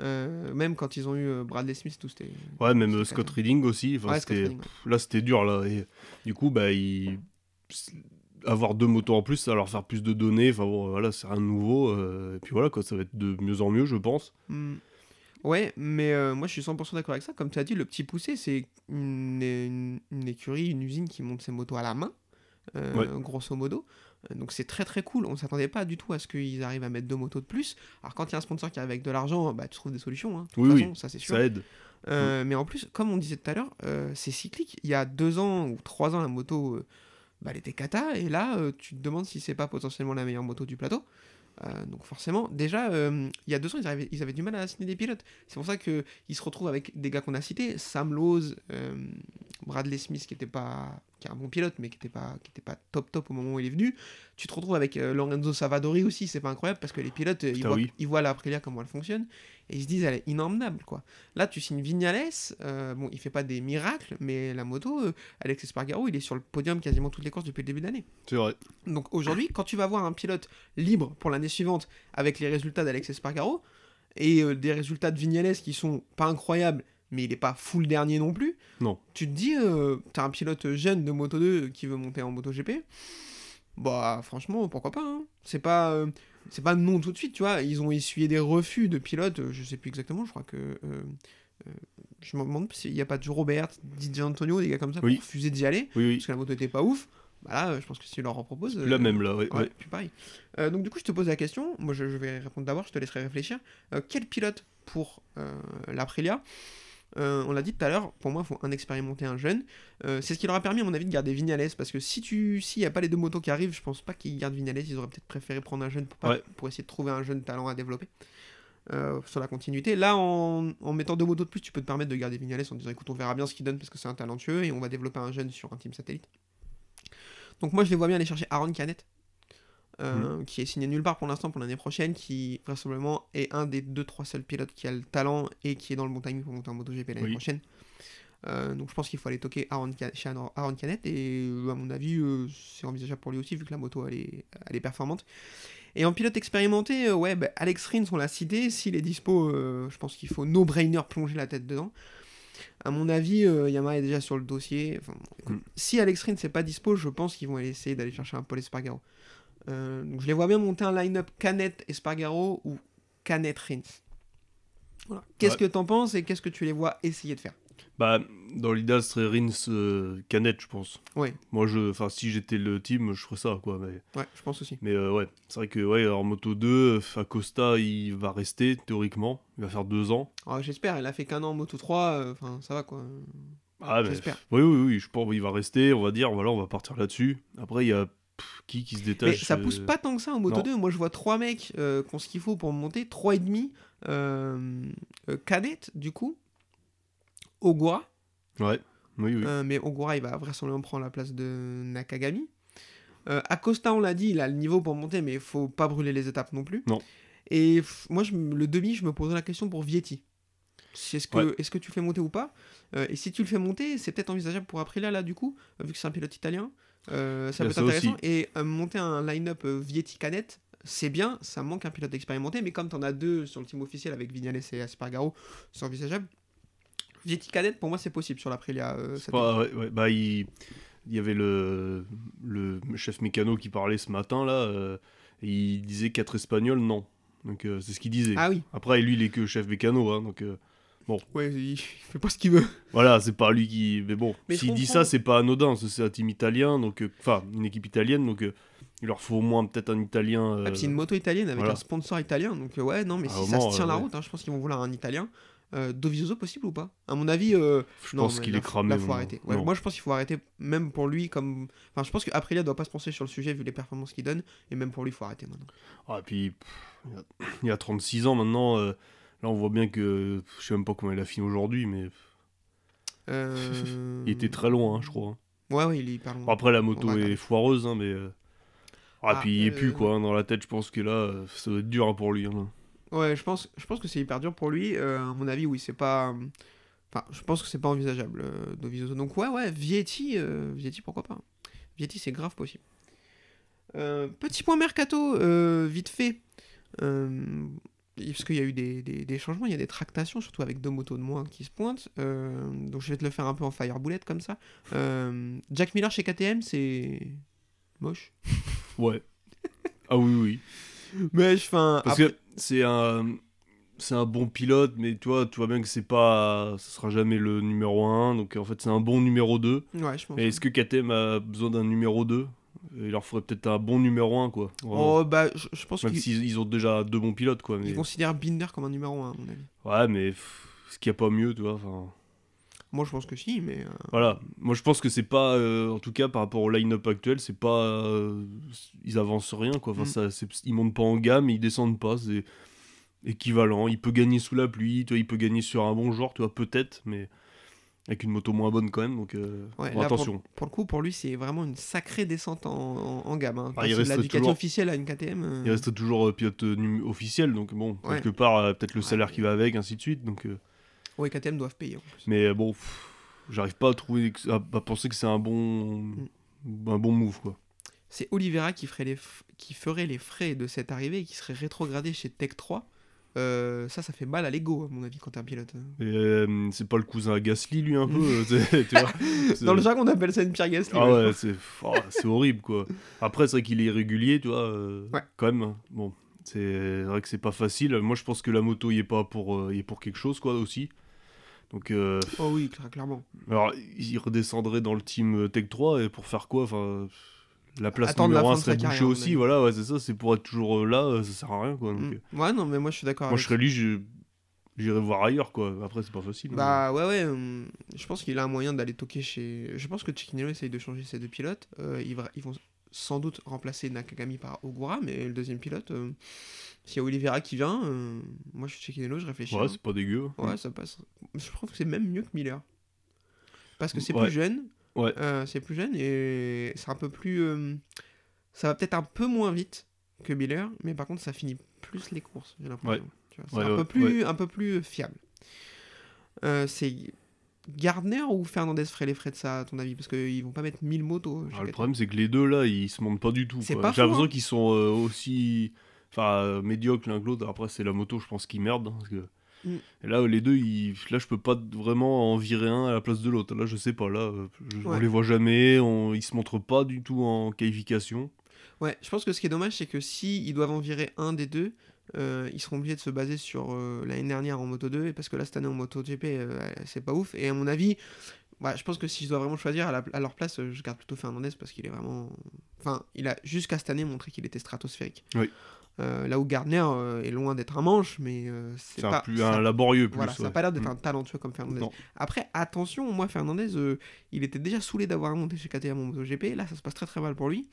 Euh, même quand ils ont eu euh, Bradley Smith, tout c'était. Ouais, même euh, Scott Reading aussi. Enfin, Ouais, Scott c'était- Reading, ouais. Là, c'était dur, là. Et du coup, bah, il... avoir deux motos en plus, ça va leur faire plus de données. Enfin, bon, voilà, c'est rien de nouveau. euh, Et puis voilà, quoi, ça va être de mieux en mieux, je pense. Hmm. Ouais, mais euh, moi je suis 100% d'accord avec ça. Comme tu as dit, le petit poussé, c'est une, une- une écurie, une usine qui monte ses motos à la main, euh, Ouais. grosso modo. Donc c'est très très cool. On s'attendait pas du tout à ce qu'ils arrivent à mettre deux motos de plus. Alors quand il y a un sponsor qui arrive avec de l'argent, bah, tu trouves des solutions. hein. De toute Oui, façon, oui, ça c'est sûr. Ça aide. Euh, Mais en plus, comme on disait tout à l'heure, c'est cyclique. Il y a deux ans ou trois ans, la moto, bah, elle était cata. Et là, euh, tu te demandes si c'est pas potentiellement la meilleure moto du plateau. Euh, donc forcément, déjà, euh, il y a deux ans, ils, avaient du mal à signer des pilotes. C'est pour ça qu'ils se retrouvent avec des gars qu'on a cités, Sam Lowe, euh, Bradley Smith, qui était pas, qui est un bon pilote, mais qui était pas, qui était pas top top au moment où il est venu. Tu te retrouves avec euh, Lorenzo Savadori aussi, c'est pas incroyable parce que les pilotes, euh, ils voient, oui. ils voient la Aprilia comment elle fonctionne et ils se disent elle est inemmenable quoi. Là, tu signes Vignales, euh, bon, il fait pas des miracles, mais la moto, euh, Alex Espargaro, il est sur le podium quasiment toutes les courses depuis le début de l'année. C'est vrai. Donc aujourd'hui, quand tu vas voir un pilote libre pour l'année suivante avec les résultats d'Alex Espargaro et euh, des résultats de Vignales qui sont pas incroyables, mais il est pas full dernier non plus, Non. tu te dis, euh, t'as un pilote jeune de Moto 2 qui veut monter en MotoGP, bah franchement, pourquoi pas hein. C'est pas. euh, c'est pas non tout de suite, tu vois. Ils ont essuyé des refus de pilotes, je sais plus exactement, je crois que. euh, euh, je me demande s'il n'y a pas du Robert, DJ Antonio, des gars comme ça, Oui. qui ont refusé d'y aller, Oui, oui. parce que la moto était pas ouf. Bah là, je pense que si leur en proposes. Là même, là, ouais. Ouais, ouais. puis pareil. Euh, donc du coup, je te pose la question. Moi, je, je vais répondre d'abord. Je te laisserai réfléchir. Euh, quel pilote pour l'Aprilia? On l'a dit tout à l'heure. Pour moi, il faut un expérimenté, un jeune. Euh, c'est ce qui leur a permis, à mon avis, de garder Vignales. Parce que si tu, s'il n'y a pas les deux motos qui arrivent, je pense pas qu'ils gardent Vignales. Ils auraient peut-être préféré prendre un jeune pour, pas- Ouais. pour essayer de trouver un jeune talent à développer. euh, sur la continuité. Là, en, en mettant deux motos de plus, tu peux te permettre de garder Vignales en disant écoute, on verra bien ce qu'il donne parce que c'est un talentueux et on va développer un jeune sur un team satellite. Donc moi je les vois bien aller chercher Aaron Canet, euh, qui est signé nulle part pour l'instant pour l'année prochaine, qui vraisemblablement est un des deux trois seuls pilotes qui a le talent et qui est dans le bon timing pour monter en MotoGP l'année Oui. prochaine. Euh, donc je pense qu'il faut aller toquer Aaron, chez Aaron Canet et euh, à mon avis euh, c'est envisageable pour lui aussi vu que la moto elle est, elle est performante. Et en pilote expérimenté, ouais, bah, Alex Rins on l'a cité, s'il est dispo, je pense qu'il faut no-brainer plonger la tête dedans. À mon avis, euh, Yamaha est déjà sur le dossier. Enfin, Mm. Si Alex Rins n'est pas dispo, je pense qu'ils vont aller essayer d'aller chercher un Paul Espargaro. Euh, donc je les vois bien monter un line-up Canet Espargaro ou Canet Rins. Voilà. Qu'est-ce Ouais. que t'en penses et qu'est-ce que tu les vois essayer de faire? Bah, dans l'idéal, ce serait Rins euh, Canet, je pense. Ouais, Moi, je, enfin, si j'étais le team, je ferais ça, quoi. Mais, ouais, je pense aussi. mais euh, ouais, c'est vrai que, ouais, en Moto 2, Acosta, il va rester, théoriquement. Il va faire deux ans. Alors, J'espère, il a fait qu'un an en Moto 3, euh, enfin ça va quoi. Ah, mais, J'espère. oui, oui, oui, je pense qu'il va rester, on va dire, voilà, on va partir là-dessus. Après, il y a pff, qui qui se Mais détache. ça pousse euh, pas tant que ça en Moto non. 2. Moi, je vois trois mecs euh, qui ont ce qu'il faut pour monter, trois et demi. Euh, euh, cadette, du coup. Ogura. Ouais, oui, oui. Euh, mais Ogura, il va vraisemblablement prendre la place de Nakagami. Acosta, on l'a dit, il a le niveau pour monter, mais il faut pas brûler les étapes non plus. Non. Et moi, je le demi, je me poserais la question pour Vietti. Est-ce que, Ouais. est-ce que tu le fais monter ou pas? Euh, Et si tu le fais monter, c'est peut-être envisageable pour Aprilia, là, du coup, vu que c'est un pilote italien. Euh, ça peut a être intéressant. aussi. Et euh, monter un line-up euh, Vietti cadette, c'est bien, ça manque un pilote expérimenté, mais comme tu en as deux sur le team officiel avec Vignales et Aspargaro, c'est envisageable. Vietti cadette, pour moi, c'est possible sur l'Aprilia. euh, cette Bah, ouais, ouais, bah, il... il y avait le... le chef mécano qui parlait ce matin là. et il disait quatre espagnols, non. Donc c'est ce qu'il disait. Ah oui, Après, lui, il est que chef mécano, hein, donc euh, ouais, il fait pas ce qu'il veut. voilà, c'est pas lui qui. Mais bon, s'il dit ça, c'est pas anodin. C'est un team italien, donc euh, enfin une équipe italienne, donc euh, il leur faut au moins peut-être un italien. euh, Ah, c'est une moto italienne avec voilà. un sponsor italien, donc euh, ouais, non, mais À si ça se tient euh, la ouais. route, hein, je pense qu'ils vont vouloir un italien. Euh, Dovizioso possible ou pas? À mon avis, euh, je non, pense qu'il est cramé. Là, faut arrêter. Ouais, moi, je pense qu'il faut arrêter, même pour lui, comme. Enfin, je pense qu'Aprilia doit pas se pencher sur le sujet vu les performances qu'il donne, et même pour lui, il faut arrêter maintenant. Ah, et puis, pff, il, il a 36 ans maintenant. Euh, là, on voit bien que. Je sais même pas comment il a fini aujourd'hui, mais Euh, il était très loin, hein, je crois. hein. Ouais, ouais, il est hyper loin. Après, la moto est foireuse, hein, mais. euh, Ah, Ah, puis il est euh, plus, quoi. hein, dans la tête, je pense que là, euh, ça doit être dur pour lui. Ouais, je pense, je pense que c'est hyper dur pour lui. Euh, à mon avis, oui, c'est pas. Enfin, je pense que c'est pas envisageable, euh, Dovizioso. Donc, ouais, ouais, Vietti, euh, Vietti, pourquoi pas. Vietti, c'est grave possible. Euh, petit point mercato, euh, vite fait. Euh, parce qu'il y a eu des, des- des changements, il y a des tractations, surtout avec deux motos de moins qui se pointent. Euh, donc, je vais te le faire un peu en fireboulette comme ça. Euh, Jack Miller chez KTM, c'est. moche. Ouais. ah oui, oui. Mais. Parce que c'est un. C'est un bon pilote, mais tu vois, tu vois bien que c'est pas. Ce sera jamais le numéro 1. Donc en fait, c'est un bon numéro 2. Ouais, je pense. Et est-ce que KTM a besoin d'un numéro 2 Il leur faudrait peut-être un bon numéro 1, quoi. Vraiment. Oh, bah, je, je pense Même qu'ils s'ils ils ont déjà deux bons pilotes, quoi. Mais... ils considèrent Binder comme un numéro 1, à mon avis. Ouais, mais pff, est-ce qu'il n'y a pas mieux, tu vois enfin, Moi, je pense que si, mais. euh, Voilà. Moi, je pense que c'est pas. euh, en tout cas, par rapport au line-up actuel, c'est pas. euh, ils avancent rien, quoi. Enfin, Mm. ça, c'est- ils montent pas en gamme, ils descendent pas. C'est équivalent. Il peut gagner sous la pluie, tu vois, il peut gagner sur un bon genre, tu vois, peut-être, mais avec une moto moins bonne quand même. Donc, euh, Ouais, bon, là, pour- attention. Pour, le coup, pour lui, c'est vraiment une sacrée descente en, en, en gamme. Hein. Ah, il Passer de reste la Ducati toujours- officielle à une KTM. euh, Il reste toujours euh, pilote officiel, donc bon, Ouais. quelque part, peut-être le Ouais, salaire qui va avec, ainsi de suite. Donc, Ouais, KTM doivent payer en plus. mais bon, j'arrive pas à trouver, à, à penser que c'est un bon, Mm. un bon move, quoi. C'est Oliveira qui ferait, les f- qui ferait les frais de cette arrivée et qui serait rétrogradé chez Tech 3. Euh, ça, ça fait mal à l'ego, à mon avis, quand t'es un pilote. Euh, c'est pas le cousin à Gasly, lui, un peu, euh, tu vois. Dans le jargon, on appelle ça une pierre Gasly. Ah ouais, c'est oh, horrible quoi. Après, c'est vrai qu'il est irrégulier, tu vois. euh, Ouais. Quand même. hein. Bon, c'est vrai que c'est pas facile. Moi, je pense que la moto y est pas pour, y est pour quelque chose, quoi, aussi. Donc, Oh oui, cla- clairement. alors, il redescendrait dans le team Tech 3 et pour faire quoi Enfin, la place Attendre la numéro 1 de sa serait carrière, bouchée aussi. Voilà, ouais, c'est ça. C'est pour être toujours euh, là, euh, ça sert à rien, quoi. Donc, Mm. euh, Ouais, non, mais moi, je suis d'accord moi, je serais lui, j'irais voir ailleurs, quoi. Après, c'est pas facile. hein. Bah ouais, ouais. hum, je pense qu'il a un moyen d'aller toquer chez. Je pense que Chikinello essaye de changer ses deux pilotes. Euh, ils, va- ils vont sans doute remplacer Nakagami par Ogura, mais le deuxième pilote, euh, s'il y a Oliveira qui vient, moi je suis Chikinello, je réfléchis. Ouais, hein. c'est pas dégueu. Ouais, ça passe. Je trouve que c'est même mieux que Miller. Parce que c'est Ouais. plus jeune. Ouais. euh, c'est plus jeune et c'est un peu plus. euh, ça va peut-être un peu moins vite que Miller, mais par contre ça finit plus les courses, j'ai l'impression. C'est Ouais, un, ouais, peu plus, un peu plus fiable. Euh, c'est Gardner ou Fernandez ferait les frais de ça, à ton avis? Parce qu'ils vont pas mettre 1000 motos. Ah, le problème, c'est que les deux là, ils se montent pas du tout. J'ai l'impression hein. qu'ils sont aussi, enfin, médiocres l'un que l'autre. Après, c'est la moto, je pense, qui merde. hein, parce que... Mm. Et là, les deux, ils... là, je peux pas vraiment en virer un à la place de l'autre. Là, je sais pas. Là, euh, je- on les voit jamais. On... Ils se montrent pas du tout en qualification. Ouais, je pense que ce qui est dommage, c'est que si ils doivent en virer un des deux, euh, ils seront obligés de se baser sur euh, l'année dernière en Moto 2, et parce que là, cette année en Moto GP, euh, c'est pas ouf. Et à mon avis, ouais, je pense que si je dois vraiment choisir à, la- à leur place, je garde plutôt Fernandez parce qu'il est vraiment. Enfin, il a jusqu'à cette année montré qu'il était stratosphérique. Oui. Euh, là où Gardner euh, est loin d'être un manche, mais euh, c'est un, pas. plus, ça- un laborieux plus. voilà, ça n'a ouais. pas l'air d'être Mm. un talentueux comme Fernandez. Non. Après, attention, moi, Fernandez, il était déjà saoulé d'avoir monté chez KTM en MotoGP. Là, ça se passe très très mal pour lui.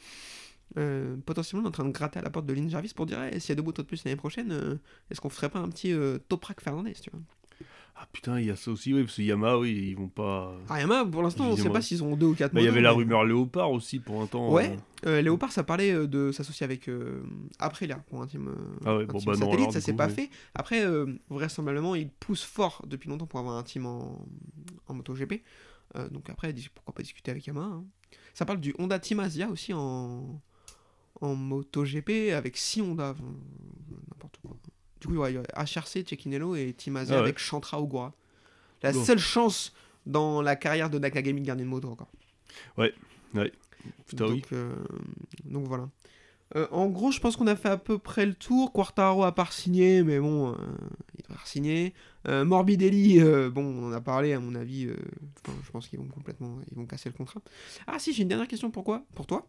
potentiellement en train de gratter à la porte de Lynn Jarvis pour dire Eh, s'il y a deux motos de plus l'année prochaine, est-ce qu'on ferait pas un petit Toprak Fernandez tu vois? Ah putain, il y a ça aussi, oui, parce que Yamaha, oui, ils vont pas. Ah, Yamaha, pour l'instant, on sait Évidemment. pas s'ils ont deux ou quatre Bah, il y avait la rumeur Léopard aussi pour un temps. Ouais, euh, euh, Léopard, ça parlait euh, de s'associer avec euh, Aprilia pour un team, euh, Ah ouais, un bon, team bah non, satellite, alors, ça s'est pas fait. Après, euh, vraisemblablement, ils poussent fort depuis longtemps pour avoir un team en, en MotoGP. Donc après, pourquoi pas discuter avec Yamaha hein. Ça parle du Honda Team Asia aussi en, en MotoGP avec 6 Honda. Du coup, ouais, il y a HRC, Cecchinello et Asia Ah ouais. avec Chantra Ogura. La seule chance dans la carrière de Nakagami de gagner une moto encore. Putain, oui. donc, euh, donc voilà. Euh, en gros, je pense qu'on a fait à peu près le tour. Quartaro a pas signé, mais bon, euh, il devrait signer. Morbidelli, bon, on en a parlé, à mon avis. je pense qu'ils vont complètement, ils vont casser le contrat. Ah si, j'ai une dernière question pour quoi Pour toi?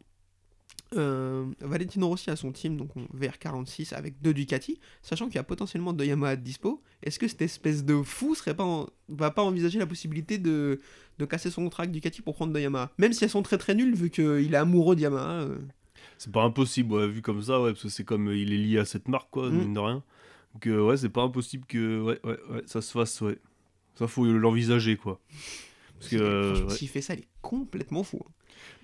Euh, Valentino Rossi a son team, donc on- VR46 avec deux Ducati, sachant qu'il y a potentiellement deux Yamaha de dispo. Est-ce que cette espèce de fou serait pas en- va pas envisager la possibilité de, de casser son contrat avec Ducati pour prendre deux Yamaha? Même si elles sont très très nulles, vu qu'il est amoureux de Yamaha. euh. C'est pas impossible, ouais, vu comme ça, ouais, parce que c'est comme euh, il est lié à cette marque, quoi, Mm. mine de rien. Donc, euh, ouais, c'est pas impossible que ouais, ouais, ouais, ça se fasse, ouais. Ça, faut l'envisager, quoi. Parce que, euh, ouais. s'il fait ça, il est complètement fou. hein.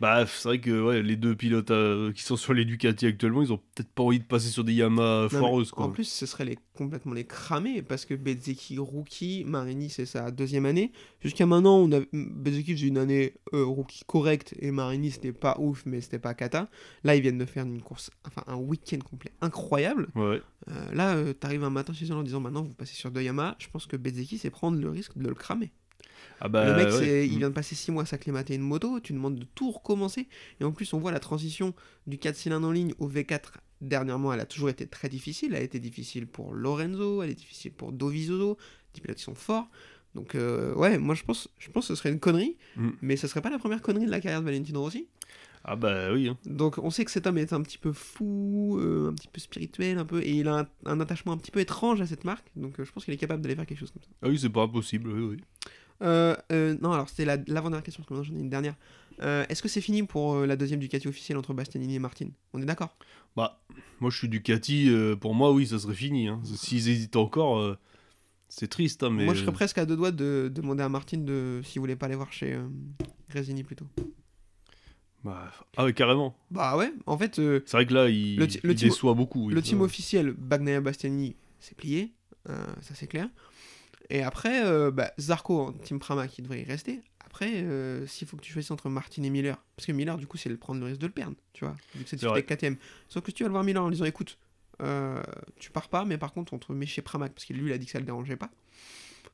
Bah, c'est vrai que ouais, les deux pilotes euh, qui sont sur les Ducati actuellement, ils ont peut-être pas envie de passer sur des Yamaha foireuses, quoi. En plus, ce serait les, complètement les cramer parce que Bezzeki rookie, Marini c'est sa deuxième année. Jusqu'à maintenant, on a Bezzeki faisait une année euh, rookie correcte et Marini c'était pas ouf, mais c'était pas cata. Là, ils viennent de faire une course, enfin un week-end complet incroyable. Ouais. Euh, là, t'arrives un matin chez eux en disant maintenant vous passez sur deux Yamaha. Je pense que Bezzeki c'est prendre le risque de le cramer. Ah bah, le mec, ouais. il Mm. vient de passer 6 mois à s'acclimater une moto, tu demandes de tout recommencer. Et en plus, on voit la transition du 4 cylindres en ligne au V4. Dernièrement, elle a toujours été très difficile. Elle a été difficile pour Lorenzo, elle est difficile pour Dovizioso, des pilotes qui sont forts. Donc, euh, ouais, moi je pense, je pense que ce serait une connerie, Mm. mais ce serait pas la première connerie de la carrière de Valentino Rossi. Ah bah oui, hein. Donc, on sait que cet homme est un petit peu fou, euh, un petit peu spirituel, un peu, et il a un, un attachement un petit peu étrange à cette marque. Donc, euh, je pense qu'il est capable d'aller faire quelque chose comme ça. Ah oui, c'est pas impossible, oui, oui. Euh, euh, non, alors c'était la- l'avant-dernière question, parce que j'en ai une dernière. Euh, Est-ce que c'est fini pour euh, la deuxième Ducati officielle entre Bastianini et Martin? On est d'accord? Bah, moi je suis Ducati, pour moi, oui, ça serait fini. Hein. S'ils hésitent encore, c'est triste, hein, mais. Moi je serais presque à deux doigts de demander à Martin de s'il voulait pas aller voir chez Gresini plutôt. Bah, Ah ouais, carrément. Bah ouais, en fait, C'est vrai que là, il, Le ti- le il déçoit beaucoup. oui, le team officiel Bagnaia Bastianini c'est plié, ça c'est clair. Et après, euh, bah, Zarco en team Prama qui devrait y rester. Après, euh, s'il faut que tu choisisses entre Martin et Miller, parce que Miller du coup c'est le prendre le risque de le perdre, tu vois, vu que c'est avec KTM. Sauf que si tu vas le voir Miller en disant écoute, euh, tu pars pas, mais par contre on te met chez Pramac, parce que lui il a dit que ça le dérangeait pas.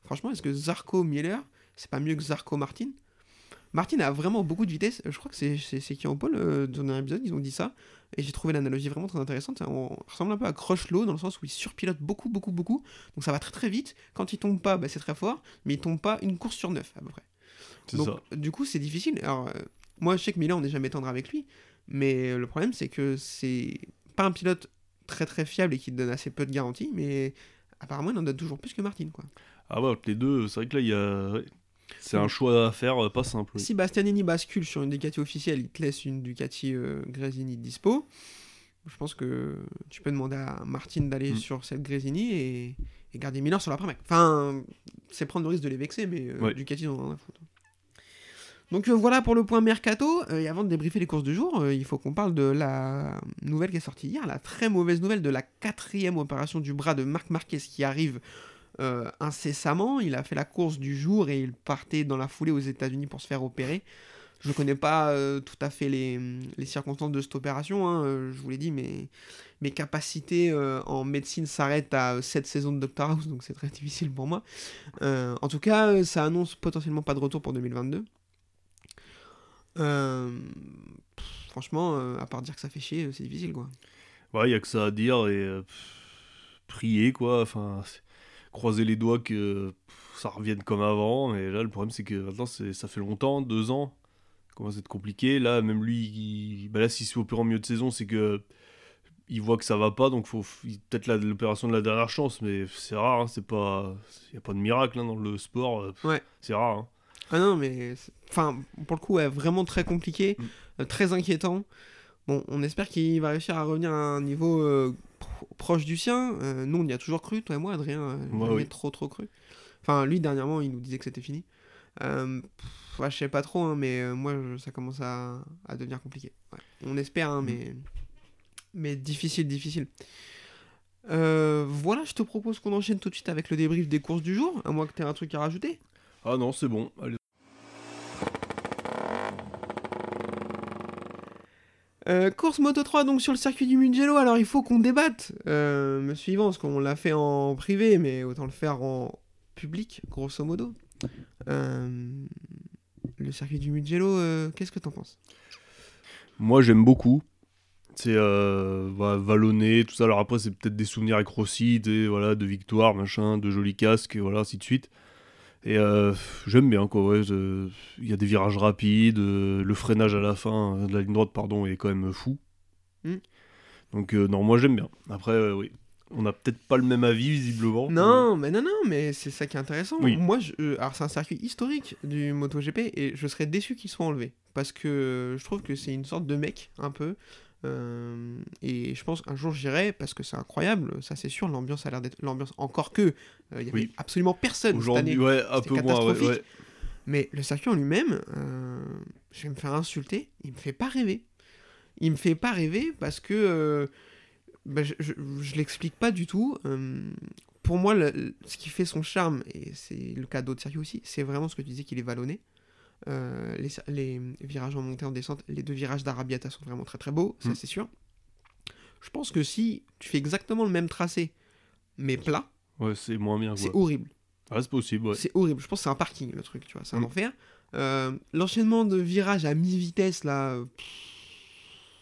Franchement, est-ce que Zarco Miller, c'est pas mieux que Zarco Martin? Martin a vraiment beaucoup de vitesse. Je crois que c'est qui en pôle euh, dans un épisode, ils ont dit ça. Et j'ai trouvé l'analogie vraiment très intéressante. On ressemble un peu à Crutchlow dans le sens où il surpilote beaucoup, beaucoup, beaucoup. Donc ça va très très vite. Quand il tombe pas, bah, c'est très fort. Mais il tombe pas une course sur neuf à peu près. Donc ça. du coup c'est difficile. Alors euh, moi je sais que Miller on n'est jamais tendre avec lui. Mais le problème c'est que c'est pas un pilote très très fiable et qui donne assez peu de garanties. Mais apparemment il en donne toujours plus que Martin quoi. Ah ouais, entre les deux, c'est vrai que là, il y a. C'est un choix à faire euh, pas simple. oui. Si Bastianini bascule sur une Ducati officielle, il te laisse une Ducati euh, Gresini dispo. Je pense que tu peux demander à Martin d'aller Mm. sur cette Gresini et, et garder Miller sur la Pramac. Enfin, c'est prendre le risque de les vexer, mais euh, Ouais. Ducati, ils en ont rien à foutre. Donc euh, voilà pour le point mercato. Euh, et avant de débriefer les courses du jour, euh, il faut qu'on parle de la nouvelle qui est sortie hier, la très mauvaise nouvelle de la quatrième opération du bras de Marc Marquez qui arrive euh, incessamment. Il a fait la course du jour et il partait dans la foulée aux États-Unis pour se faire opérer. Je ne connais pas euh, tout à fait les, circonstances de cette opération, hein, euh, je vous l'ai dit, mais mes capacités en médecine s'arrêtent à 7 saisons de Doctor House, donc c'est très difficile pour moi. En tout cas, ça annonce potentiellement pas de retour pour 2022. Euh, pff, franchement, à part dire que ça fait chier, c'est difficile quoi. Ouais, il y a que ça à dire et prier, quoi. Enfin, croiser les doigts que pff, ça revienne comme avant. Mais là, le problème, c'est que maintenant, ça fait longtemps, deux ans. Ça commence à être compliqué. Là, même lui, il- bah là, s'il se opère en milieu de saison, c'est que il voit que ça va pas, donc faut peut-être l'opération de la dernière chance, mais c'est rare, hein, c'est pas, il y a pas de miracle hein, dans le sport, euh, pff, Ouais. c'est rare. hein. Ah non, mais enfin, pour le coup, ouais, vraiment très compliqué, Mm. euh, très inquiétant. Bon, on espère qu'il va réussir à revenir à un niveau euh, pro- proche du sien. Euh, nous, on y a toujours cru, toi et moi, Adrien, euh, jamais oui. trop trop cru. Enfin, lui, dernièrement, il nous disait que c'était fini. Euh, pff, ouais, je sais pas trop, hein, mais euh, moi, je- ça commence à, à devenir compliqué. Ouais. On espère, hein, Mm. mais... mais difficile, difficile. Euh, voilà, je te propose qu'on enchaîne tout de suite avec le débrief des courses du jour, à moins que tu aies un truc à rajouter. Ah non, c'est bon. Allez. Euh, course Moto 3 donc sur le circuit du Mugello, alors il faut qu'on débatte, euh, me suivant, parce qu'on l'a fait en privé, mais autant le faire en public, grosso modo. Euh, le circuit du Mugello, euh, qu'est-ce que t'en penses? Moi, j'aime beaucoup. C'est voilà, vallonné, tout ça. Alors après, c'est peut-être des souvenirs avec Rossi, voilà, de victoires, machin, de jolis casques, voilà, ainsi de suite. Et euh, j'aime bien, quoi. ouais, Il y a des virages rapides, euh, le freinage à la fin euh, de la ligne droite, pardon, est quand même fou. Mm. Donc, euh, non, moi, j'aime bien. Après, euh, oui. On n'a peut-être pas le même avis, visiblement. Non, mais non, non, mais c'est ça qui est intéressant. Oui. Moi, je- alors c'est un circuit historique du MotoGP et je serais déçu qu'il soit enlevé parce que je trouve que c'est une sorte de mec un peu. Euh, et je pense qu'un jour j'irai parce que c'est incroyable, ça c'est sûr. L'ambiance a l'air d'être l'ambiance encore que euh, il y avait Oui. absolument personne cette année. Aujourd'hui, ouais, un c'était peu moins. ouais, catastrophique. ouais. Mais le circuit en lui-même, euh, je vais me faire insulter, il me fait pas rêver. Il me fait pas rêver parce que euh, bah, je, je, je l'explique pas du tout. euh, pour moi, le- le- ce qui fait son charme, et c'est le cas d'autres circuits aussi, c'est vraiment ce que tu disais qu'il est vallonné. Euh, les, les virages en montée en descente, les deux virages d'Arabiata sont vraiment très très beaux, ça Mm. c'est sûr. Je pense que si tu fais exactement le même tracé, mais plat, Ouais, c'est moins bien, c'est horrible. Ah, c'est possible, ouais. C'est horrible. Je pense que c'est un parking le truc, tu vois. C'est un Mm. enfer. Euh, L'enchaînement de virages à mi-vitesse là, pff,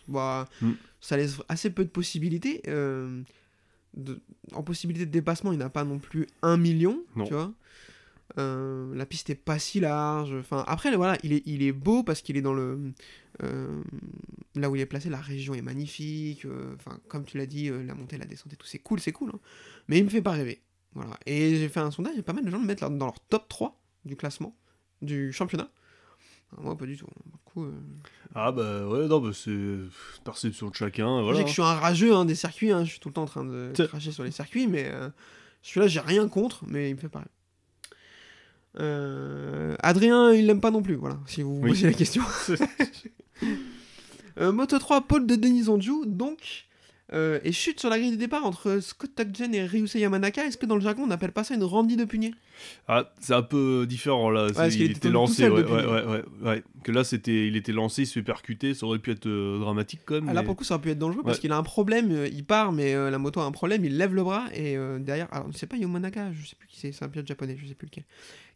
bah, ça laisse assez peu de possibilités. Euh, de- en possibilité de dépassement, il n'y en a pas non plus un million, Non. tu vois. Euh, la piste est pas si large. Enfin, après, voilà, il est, il est beau parce qu'il est dans le. euh, là où il est placé, la région est magnifique. euh, Enfin, comme tu l'as dit, la montée, la descente et tout, c'est cool, c'est cool. hein. Mais il me fait pas rêver. Voilà. Et j'ai fait un sondage, et pas mal de gens le mettent là- dans leur top 3 du classement du championnat. Moi, pas du tout. Du coup, euh, Ah, bah ouais, non, bah c'est perception de chacun, Je voilà. sais que je suis un rageux hein, des circuits, hein, je suis tout le temps en train de cracher sur les circuits, mais euh, celui-là, j'ai rien contre, mais il me fait pareil. Euh, Adrien, il l'aime pas non plus, voilà, si vous vous Oui. posez la question. Euh, Moto 3, Paul de Denis Onju, donc, euh, et chute sur la grille de départ entre Scott Tuckjen et Ryusei Yamanaka. Est-ce que dans le jargon, on n'appelle pas ça une Randy de punier? Ah, c'est un peu différent là. c'est- parce qu'il il était lancé, ouais, ouais, ouais, ouais, ouais. Que là, c'était, il était lancé, il se fait percuter, ça aurait pu être euh, dramatique quand même. Ah, Là, pour le coup, ça aurait pu être dangereux parce Ouais. qu'il a un problème, euh, il part, mais la moto a un problème, il lève le bras et derrière, alors c'est pas Yamanaka, je sais plus qui c'est, c'est un pilote japonais, je sais plus lequel,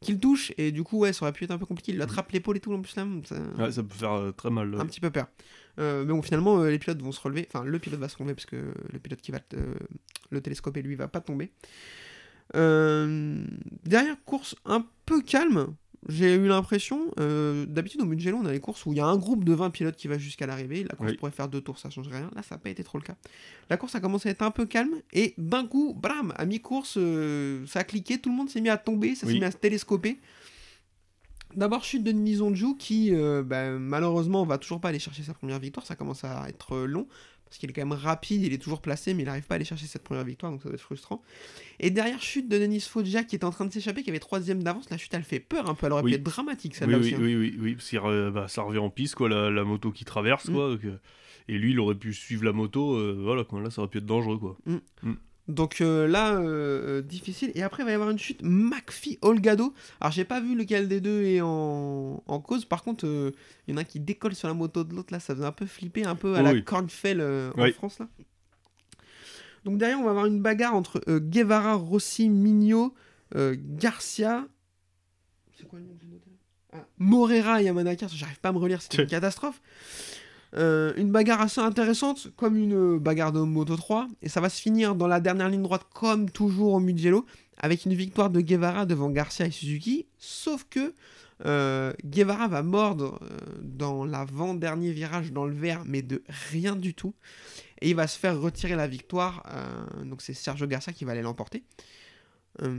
qui le touche et du coup, ouais, ça aurait pu être un peu compliqué. Il lui attrape l'épaule et tout en plus là, ça- Ouais, ça peut faire très mal. un ouais. petit peu peur. Euh, mais bon, finalement, euh, les pilotes vont se relever, enfin, le pilote va se relever parce que le pilote qui va euh, le télescoper, lui, va pas tomber. Dernière course un peu calme, j'ai eu l'impression, euh, d'habitude au Mugello on a les courses où il y a un groupe de 20 pilotes qui va jusqu'à l'arrivée, la course Oui. pourrait faire deux tours, ça change rien, là ça n'a pas été trop le cas. La course a commencé à être un peu calme, et d'un coup, bram, à mi-course, euh, ça a cliqué, tout le monde s'est mis à tomber, ça s'est mis à se télescoper. D'abord chute de Nizonju qui euh, bah, malheureusement va toujours pas aller chercher sa première victoire, ça commence à être long parce qu'il est quand même rapide, il est toujours placé mais il n'arrive pas à aller chercher cette première victoire donc ça doit être frustrant. Et derrière chute de Denis Foggia qui était en train de s'échapper, qui avait troisième d'avance, la chute elle fait peur un peu, elle aurait Oui. pu être dramatique Oui, celle-là oui, aussi. hein. oui, oui, oui, parce que bah, ça revient en piste, quoi, la, la moto qui traverse, Mm. quoi. donc, et lui, il aurait pu suivre la moto, euh, voilà, quoi, là, ça aurait pu être dangereux, quoi. Donc euh, là, euh, euh, difficile. Et après, il va y avoir une chute McPhee Olgado. Alors, j'ai pas vu lequel des deux est en, en cause. Par contre, euh, il y en a un qui décolle sur la moto de l'autre. Là, ça faisait un peu flipper, un peu à la oui. Euh, en. France. là. Donc derrière, on va avoir une bagarre entre Guevara, Rossi, Migno, euh, Garcia. C'est quoi le nom Ah, Morera et Yamanaka. J'arrive pas à me relire, c'était une catastrophe. Euh, une bagarre assez intéressante, comme une euh, bagarre de Moto 3, et ça va se finir dans la dernière ligne droite, comme toujours au Mugello, avec une victoire de Guevara devant Garcia et Suzuki, sauf que euh, Guevara va mordre dans l'avant-dernier virage dans le vert, mais de rien du tout, et il va se faire retirer la victoire, donc c'est Sergio Garcia qui va aller l'emporter.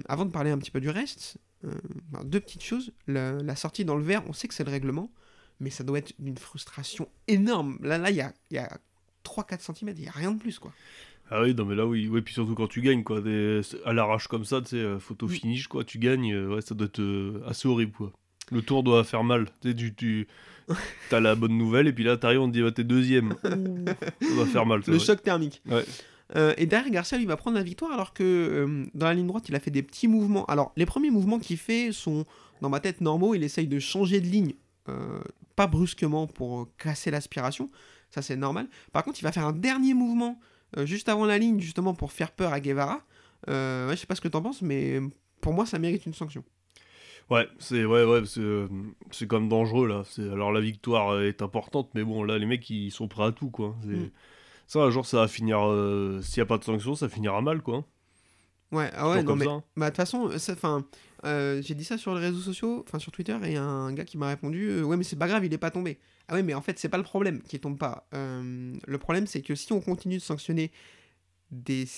Avant de parler un petit peu du reste, ben, deux petites choses, la sortie dans le vert, on sait que c'est le règlement, mais ça doit être d'une frustration énorme. Là, là, il y a, y a 3-4 cm, il n'y a rien de plus, quoi. Ah oui, non, mais là, oui. Oui, puis surtout quand tu gagnes, quoi. Des... À l'arrache comme ça, tu sais, euh, photo finish, quoi. Tu gagnes, euh, ouais, ça doit être euh, assez horrible, quoi. Le tour doit faire mal. Tu sais, tu. tu... T'as la bonne nouvelle, et puis là, t'arrives, on te dit, bah, t'es deuxième. Ça va faire mal. Le ouais. choc thermique. Ouais. Euh, et derrière, Garcia, lui, va prendre la victoire alors que euh, dans la ligne droite, il a fait des petits mouvements. Alors, les premiers mouvements qu'il fait sont, dans ma tête, normaux. Il essaye de changer de ligne, euh, pas brusquement pour euh, casser l'aspiration. Ça, c'est normal. Par contre, il va faire un dernier mouvement euh, juste avant la ligne, justement pour faire peur à Guevara. Euh, ouais, je sais pas ce que t'en penses, mais pour moi, ça mérite une sanction. Ouais, c'est ouais, ouais, c'est c'est quand même dangereux là. Alors la victoire est importante, mais bon là les mecs ils sont prêts à tout quoi. Mm. Ça un jour ça va finir. S'il y a pas de sanction, ça finira mal quoi. Ouais, ah ouais, non, mais hein. Bah, de toute façon, enfin, euh, j'ai dit ça sur les réseaux sociaux, enfin sur Twitter, et un gars qui m'a répondu euh, Ouais, mais c'est pas grave, il est pas tombé. Ah ouais, mais en fait, c'est pas le problème qu'il tombe pas. Euh, le problème, c'est que si on continue de sanctionner des,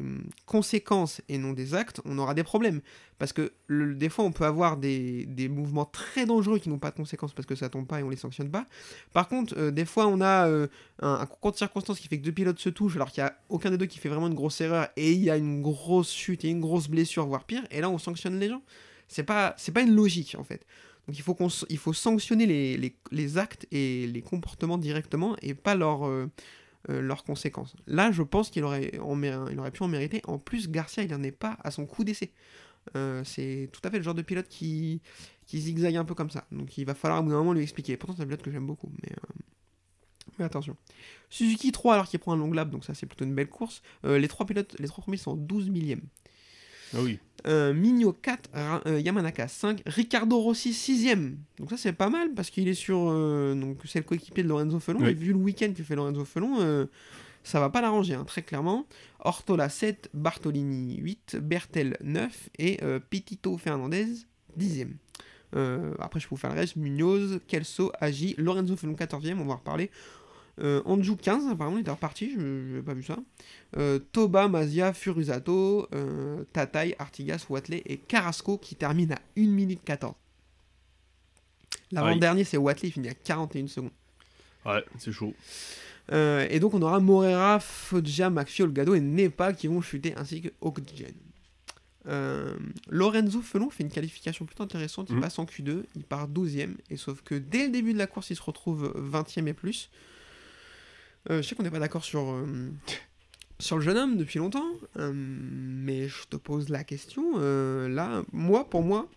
hum, conséquences et non des actes, on aura des problèmes. Parce que des fois, on peut avoir des, des mouvements très dangereux qui n'ont pas de conséquences parce que ça tombe pas et on les sanctionne pas. Par contre, euh, des fois, on a euh, un, un concours de circonstances qui fait que deux pilotes se touchent alors qu'il n'y a aucun des deux qui fait vraiment une grosse erreur et il y a une grosse chute et une grosse blessure, voire pire, et là, on sanctionne les gens. C'est pas, c'est pas une logique en fait. Donc il faut, il faut sanctionner les, les- les actes et les comportements directement et pas leurs, euh, euh, leurs conséquences. Là, je pense qu'il aurait, il aurait pu en mériter. En plus, Garcia, il n'en est pas à son coup d'essai. Euh, c'est tout à fait le genre de pilote qui, qui zigzague un peu comme ça. Donc il va falloir un bout d'un moment lui expliquer. Pourtant, c'est un pilote que j'aime beaucoup. Mais, euh, mais attention. Suzuki 3 alors qu'il prend un long lap, donc ça c'est plutôt une belle course. Les trois pilotes, les trois premiers sont en 12 millièmes. Ah oui. Euh, Migno 4, Ra- euh, Yamanaka 5, Ricardo Rossi 6ème. Donc ça c'est pas mal parce qu'il est sur... euh, donc c'est le coéquipier de Lorenzo Felon. Oui. Et vu le week-end que fait Lorenzo Felon, euh, ça va pas l'arranger, hein, très clairement. Ortola 7, Bartolini 8, Bertel 9 et euh, Pitito Fernandez 10ème. Euh, après je peux vous faire le reste. Munoz, Kelso, Agi, Lorenzo Felon 14ème, on va en reparler. Euh, Anjou 15, apparemment, il était reparti, je n'ai pas vu ça. Euh, Toba, Mazia, Furusato, euh, Tatai, Artigas, Watley et Carrasco qui termine à 1 minute 14. L'avant-dernier, c'est Watley, il finit à 41 secondes. Ouais, c'est chaud. Euh, et donc, on aura Morera, Foggia, McPhee, Olgado et Nepa qui vont chuter, ainsi que Okgen. Euh, Lorenzo Felon fait une qualification plutôt intéressante. Il Mhm. passe en Q2, il part 12ème. Et sauf que dès le début de la course, il se retrouve 20ème et plus. Euh, je sais qu'on n'est pas d'accord sur, euh, sur le jeune homme depuis longtemps. euh, mais je te pose la question. là, moi, pour moi,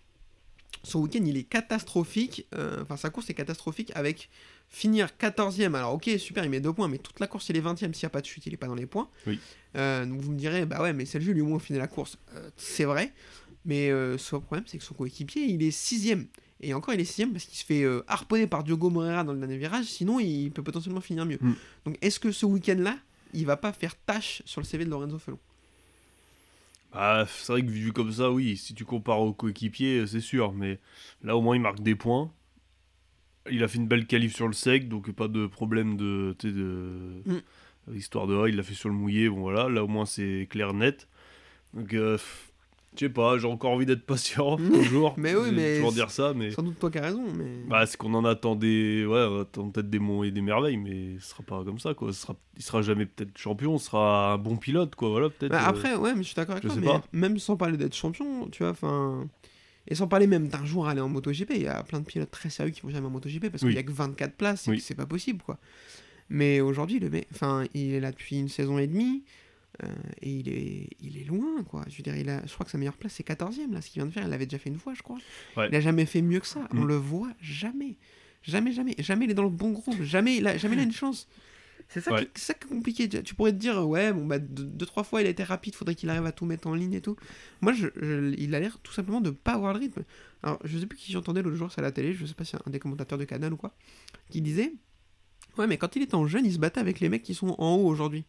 son week-end, il est catastrophique. Enfin, sa course est catastrophique avec finir 14ème. Alors, ok, super, il met deux points, mais toute la course, il est 20ème. S'il n'y a pas de chute, il est pas dans les points. Oui. Euh, donc, vous me direz, bah ouais, mais c'est le jeu, lui, au moins, finit la course. Euh, c'est vrai. Mais euh, son problème, c'est que son coéquipier, il est 6ème. Et encore, il est 6ème parce qu'il se fait euh, harponner par Diogo Moreira dans le dernier virage. Sinon, il peut potentiellement finir mieux. Mm. Donc, est-ce que ce week-end-là, il va pas faire tâche sur le CV de Lorenzo Felon? Ah, c'est vrai que vu comme ça, oui, si tu compares au coéquipier, c'est sûr. Mais là, au moins, il marque des points. Il a fait une belle qualif sur le sec, donc pas de problème de. de... Mm. Histoire de. ah, il l'a fait sur le mouillé, bon voilà. Là, au moins, c'est clair, net. Donc, euh, je sais pas, j'ai encore envie d'être patient, toujours. Mais oui, mais toujours dire ça, mais. Sans doute toi qui as raison, mais. Bah, c'est qu'on en attend des. Ouais, on attend peut-être des monts et des merveilles, mais ce sera pas comme ça, quoi. Ce sera... Il sera jamais peut-être champion, ce sera un bon pilote, quoi. Voilà, peut-être. Bah, euh, après, ouais, mais je suis d'accord avec je toi, sais mais pas. même sans parler d'être champion, tu vois, enfin. Et sans parler même d'un jour aller en MotoGP, il y a plein de pilotes très sérieux qui vont jamais en MotoGP parce Oui. qu'il y a que 24 places et Oui. c'est pas possible, quoi. Mais aujourd'hui, le mec, enfin, il est là depuis une saison et demie euh, et il est, il est loin, quoi. Je veux dire, il a, je crois que sa meilleure place c'est 14ème, là, ce qu'il vient de faire, il l'avait déjà fait une fois, je crois. Ouais. Il a jamais fait mieux que ça, on Mm. le voit jamais. Jamais, jamais. Jamais il est dans le bon groupe, jamais il a, jamais il a une chance. C'est ça, Ouais. qui, c'est ça qui est compliqué. Tu- pourrais te dire, ouais, bon, bah, deux, deux, trois fois il a été rapide, faudrait qu'il arrive à tout mettre en ligne et tout. Moi, je, je- il a l'air tout simplement de pas avoir le rythme. Alors, je sais plus qui j'entendais l'autre jour, c'est à la télé, je sais pas si un des commentateurs de Canal ou quoi, qui disait, ouais, mais quand il était en jeune, il se battait avec les mecs qui sont en haut aujourd'hui.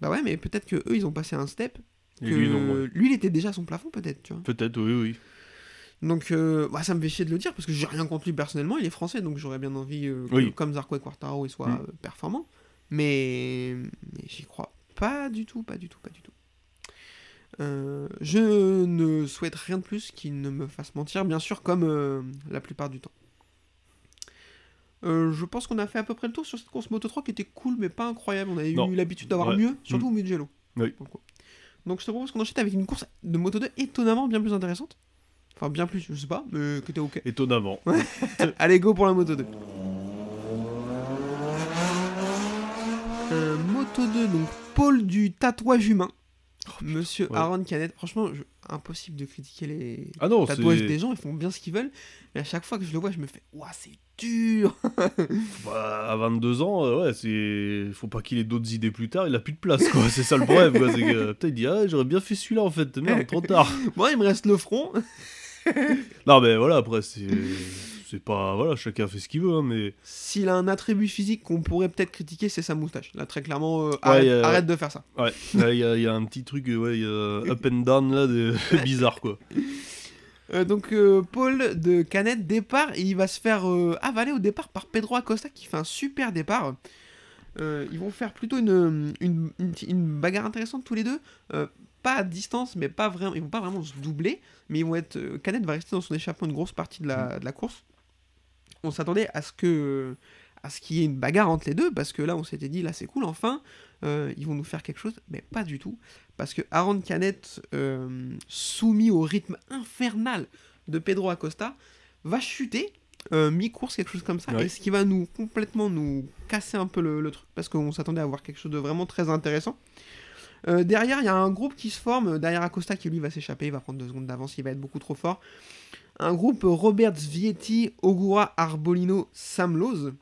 Bah ouais, mais peut-être que eux, ils ont passé un step. Que lui, non, ouais. lui, il était déjà à son plafond, peut-être, tu vois. Peut-être, oui, oui. Donc, euh, bah, ça me fait chier de le dire parce que j'ai rien contre lui personnellement. Il est français, donc j'aurais bien envie euh, que, Oui. comme Zarco et Quartaro, il soit Mm. euh, performant. Mais, mais j'y crois pas du tout, pas du tout, pas du tout. Euh, je ne souhaite rien de plus qu'il ne me fasse mentir, bien sûr, comme la plupart du temps. Euh, je pense qu'on a fait à peu près le tour sur cette course Moto 3 qui était cool mais pas incroyable. On avait Non. eu l'habitude d'avoir Ouais. mieux, surtout Mm. au Mugello. Oui. Donc. Donc, je te propose qu'on enchaîne avec une course de Moto 2 étonnamment bien plus intéressante. Enfin, bien plus, je sais pas, mais que t'es ok. Étonnamment. Allez, go pour la Moto 2. Euh, moto 2, donc pôle du tatouage humain. Monsieur Ouais. Aaron Canet, franchement, je- impossible de critiquer les Ah non, tatouages des gens, ils font bien ce qu'ils veulent. Mais à chaque fois que je le vois, je me fais, ouah, c'est dur. Bah, à 22 ans, euh, ouais, c'est. Faut pas qu'il ait d'autres idées plus tard, il a plus de place, quoi. c'est ça le problème, quoi. C'est que. Putain, il dit, ah, j'aurais bien fait celui-là, en fait. Merde, trop tard. Bon, il me reste le front. non, mais voilà, après, c'est. C'est pas. Voilà, chacun fait ce qu'il veut, hein, mais. S'il a un attribut physique qu'on pourrait peut-être critiquer, c'est sa moustache. Là, très clairement, euh, arrête, arrête de faire ça. Ouais, il y, a- il y a un petit truc, euh, ouais, y a up and down, là, de... bizarre, quoi. Euh, donc euh, Paul de Canet départ et il va se faire euh, avaler au départ par Pedro Acosta qui fait un super départ. Ils vont faire plutôt une, une, une- une bagarre intéressante tous les deux. Pas à distance, mais pas vraiment. Ils vont pas vraiment se doubler, mais ils vont être. euh, Canet va rester dans son échappement une grosse partie de la, de la course. On s'attendait à ce que à ce qu'il y ait une bagarre entre les deux parce que là on s'était dit là c'est cool enfin euh, ils vont nous faire quelque chose mais pas du tout parce que Aaron Canet euh, soumis au rythme infernal de Pedro Acosta va chuter euh, mi-course quelque chose comme ça Ouais. et ce qui va nous complètement nous casser un peu le, le truc parce qu'on s'attendait à voir quelque chose de vraiment très intéressant derrière, il y a un groupe qui se forme. Derrière Acosta, qui lui va s'échapper, il va prendre deux secondes d'avance, il va être beaucoup trop fort. Un groupe Robert Vietti, Ogura, Arbolino, Samloz.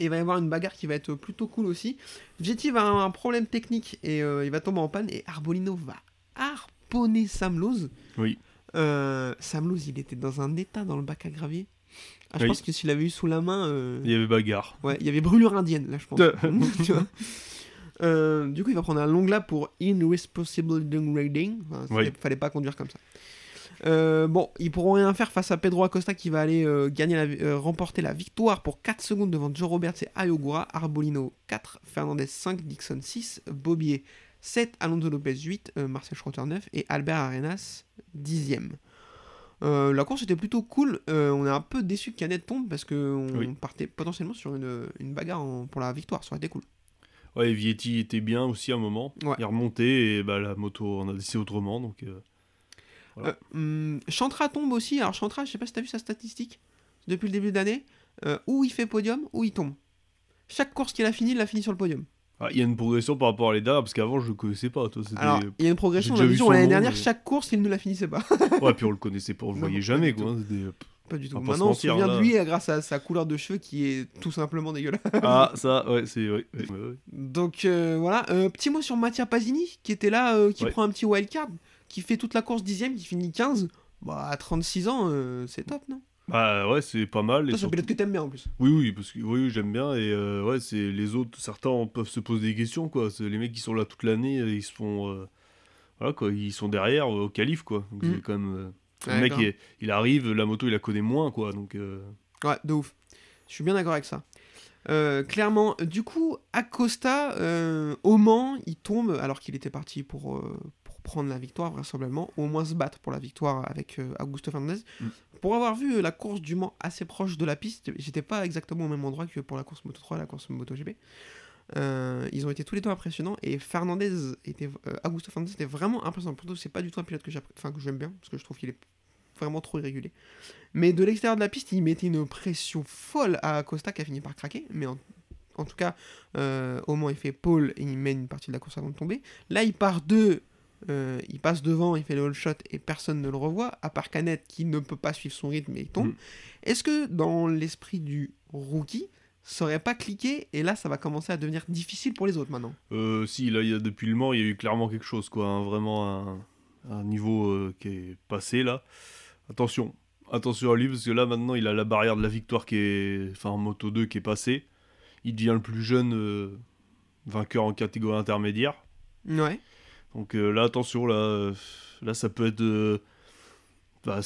Et il va y avoir une bagarre qui va être plutôt cool aussi. Vietti va avoir un problème technique et euh, il va tomber en panne. Et Arbolino va harponner Samloz. Oui. Euh, Samloz, il était dans un état dans le bac à gravier. Ah, je Oui. pense que s'il avait eu sous la main. euh, Il y avait bagarre. Ouais, il y avait brûlure indienne, là, je pense. Tu vois. Euh, du coup, il va prendre un long lap pour Irresponsible. Enfin, Oui. Il fallait pas conduire comme ça. Euh, bon, ils pourront rien faire face à Pedro Acosta qui va aller euh, gagner la, vi- euh, remporter la victoire pour 4 secondes devant Joe Roberts et Ayogura, Arbolino 4, Fernandez 5, Dixon 6, Bobier 7, Alonso Lopez 8, euh, Marcel Schroeter 9 et Albert Arenas 10ème. Euh, la course était plutôt cool. On est un peu déçu que Canet tombe parce qu'on Oui. partait potentiellement sur une, une bagarre en- pour la victoire. Ça aurait été cool. Ouais, et Vietti était bien aussi à un moment. Ouais. Il remontait et bah, la moto en a décidé autrement. Donc, Voilà. Euh, hum, Chantra tombe aussi. Alors Chantra, je sais pas si tu as vu sa statistique depuis le début de l'année. Euh, où il fait podium, où il tombe. Chaque course qu'il a fini, il l'a fini sur le podium. ah, il y a une progression par rapport à les dernières parce qu'avant je le connaissais pas. Toi, c'était... Alors, il y a une progression. On a déjà vu l'année dernière, mais- chaque course, il ne la finissait pas. Ouais, puis on le connaissait pas, on le voyait jamais quoi. pas du tout. Maintenant, on se souvient là. de lui grâce à sa couleur de cheveux qui est tout simplement dégueulasse. Ah, ça, ouais, c'est. Ouais, ouais, ouais, ouais. Donc euh, voilà, Euh, petit mot sur Mattia Pasini qui était là, euh, qui prend un petit wildcard, qui fait toute la course dixième, qui finit 15. Bah à 36 ans, euh, c'est top, non? Bah ouais, c'est pas mal. Toi, c'est un pilote que t'aimes bien en plus. Oui, oui, parce que oui, oui, j'aime bien. Et euh, ouais, c'est les autres, certains peuvent se poser des questions, quoi. C'est les mecs qui sont là toute l'année, euh, ils se font. euh, voilà, quoi, ils sont derrière au calife, quoi. Donc Mm. c'est quand même. euh, Ouais, le mec, il, il arrive, la moto, il la connaît moins, quoi. Donc. Ouais, de ouf. Je suis bien d'accord avec ça. Clairement, du coup, Acosta, au Mans, il tombe alors qu'il était parti pour prendre la victoire, vraisemblablement, ou au moins se battre pour la victoire avec euh, Augusto Fernandez. Mm. Pour avoir vu euh, la course du Mans assez proche de la piste, j'étais pas exactement au même endroit que pour la course Moto 3 et la course Moto GP. Euh, ils ont été tous les deux impressionnants et Fernandez était, euh, Augusto Fernandez était vraiment impressionnant. Pourtant, c'est pas du tout un pilote que j'aime bien parce que je trouve qu'il est vraiment trop irrégulier. Mais de l'extérieur de la piste, il mettait une pression folle à Acosta qui a fini par craquer. Mais en, en tout cas, euh, au moins il fait pole et il mène une partie de la course avant de tomber. Là, il part deux, euh, il passe devant, il fait le all shot et personne ne le revoit, à part Canet qui ne peut pas suivre son rythme et il tombe. Mm. Est-ce que dans l'esprit du rookie, ça aurait pas cliqué et là ça va commencer à devenir difficile pour les autres maintenant? Euh, si, là, y a, depuis le Mans, il y a eu clairement quelque chose, quoi. hein, vraiment un, un niveau euh, qui est passé, là. Attention, attention à lui, parce que là, maintenant, il a la barrière de la victoire qui est. Enfin, en Moto 2 qui est passée. Il devient le plus jeune euh, vainqueur en catégorie intermédiaire. Ouais. Donc euh, là, attention, là, euh, là ça peut être. euh, bah,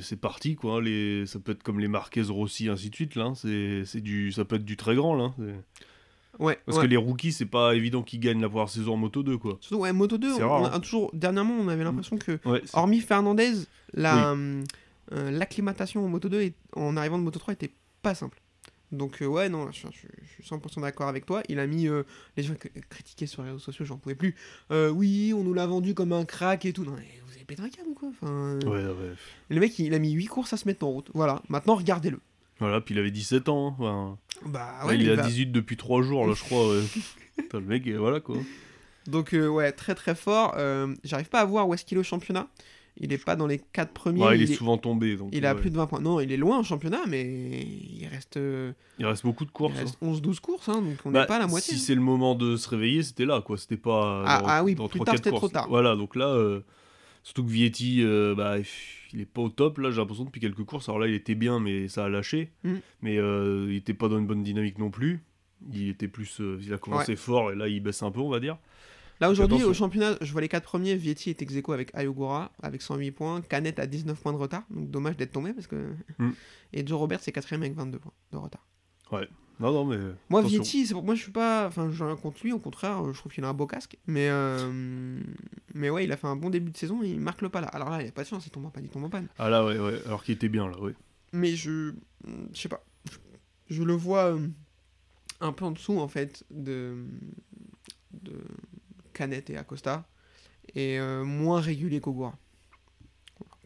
c'est parti, quoi. Les, ça peut être comme les Marquez Rossi, ainsi de suite, là. hein, C'est du, ça peut être du très grand, là. hein, Ouais. Parce ouais. que les rookies, c'est pas évident qu'ils gagnent la première saison en Moto 2, quoi. Surtout, ouais, Moto 2, C'est on- rare, on hein. a toujours, dernièrement, on avait l'impression que Ouais, Hormis Fernandez, la, euh, l'acclimatation en Moto 2 et en arrivant de Moto 3 était pas simple. Donc, euh, ouais, non, je, je- je suis 100% d'accord avec toi. Il a mis. euh, les gens critiquaient sur les réseaux sociaux, j'en pouvais plus. Euh, oui, on nous l'a vendu comme un crack et tout. Non, mais vous avez pété un câble ou quoi? Enfin, euh, Ouais, ouais. Le mec, il a mis 8 courses à se mettre en route. Voilà, maintenant regardez-le. Voilà, puis il avait 17 ans. hein. Enfin, Bah ouais, il il est à va- 18 depuis 3 jours, là, je crois. ouais. Putain, le mec, voilà quoi. Donc, ouais, très très fort. J'arrive pas à voir où est-ce qu'il est au championnat. Il est pas dans les 4 premiers. Ouais, il, il, est souvent tombé. Donc, il a plus de 20 points. Non, il est loin au championnat, mais il reste, euh, il reste beaucoup de il courses. reste hein. 11-12 courses, hein, donc on n'est Bah, pas à la moitié. Si c'est le moment de se réveiller, c'était là, quoi. C'était pas. Ah- dans- ah oui, dans plus 3-4 tard, c'était trop tard. Voilà, donc là, euh, surtout que Vietti, euh, bah, il est pas au top. Là, j'ai l'impression depuis quelques courses. Alors là, il était bien, mais ça a lâché. Mm. Mais euh, il était pas dans une bonne dynamique non plus. Il était plus. il a commencé fort et là, il baisse un peu, on va dire. Là aujourd'hui au championnat, je vois les 4 premiers. Vietti est ex aequo avec Ayogura avec 108 points. Canet a 19 points de retard, donc dommage d'être tombé parce que. Mm. Et Joe Robert c'est 4 avec 22 points de retard. Non, non, mais. Moi attention. Vietti, c'est pour moi je suis pas, enfin j'ai rien contre lui, au contraire, je trouve qu'il a un beau casque, mais euh, mais ouais il a fait un bon début de saison, et il marque le pas là. Alors là il a pas de chance, il tombe en panne, il tombe en panne. Ah là, ouais, ouais. Alors qu'il était bien, là, ouais. Mais je, je sais pas, je, je le vois euh, un peu en dessous en fait de de Canet et Acosta et euh, moins régulier qu'Ogura.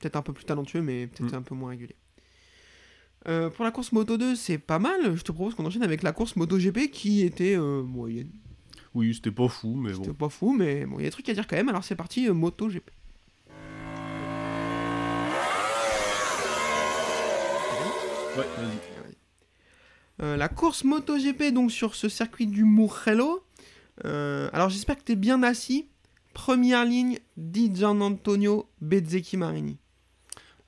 Peut-être un peu plus talentueux, mais peut-être Mm. un peu moins régulier. Euh, pour la course Moto 2, c'est pas mal. Je te propose qu'on enchaîne avec la course Moto GP qui était euh, moyenne. Oui, c'était pas fou, mais C'était bon. pas fou, mais bon, il y a des trucs à dire quand même. Alors c'est parti, Moto GP. Ouais, vas-y. Euh, la course MotoGP donc sur ce circuit du Mugello. Euh, alors j'espère que tu es bien assis. Première ligne, Di Gianantonio Bezzecchi Marini.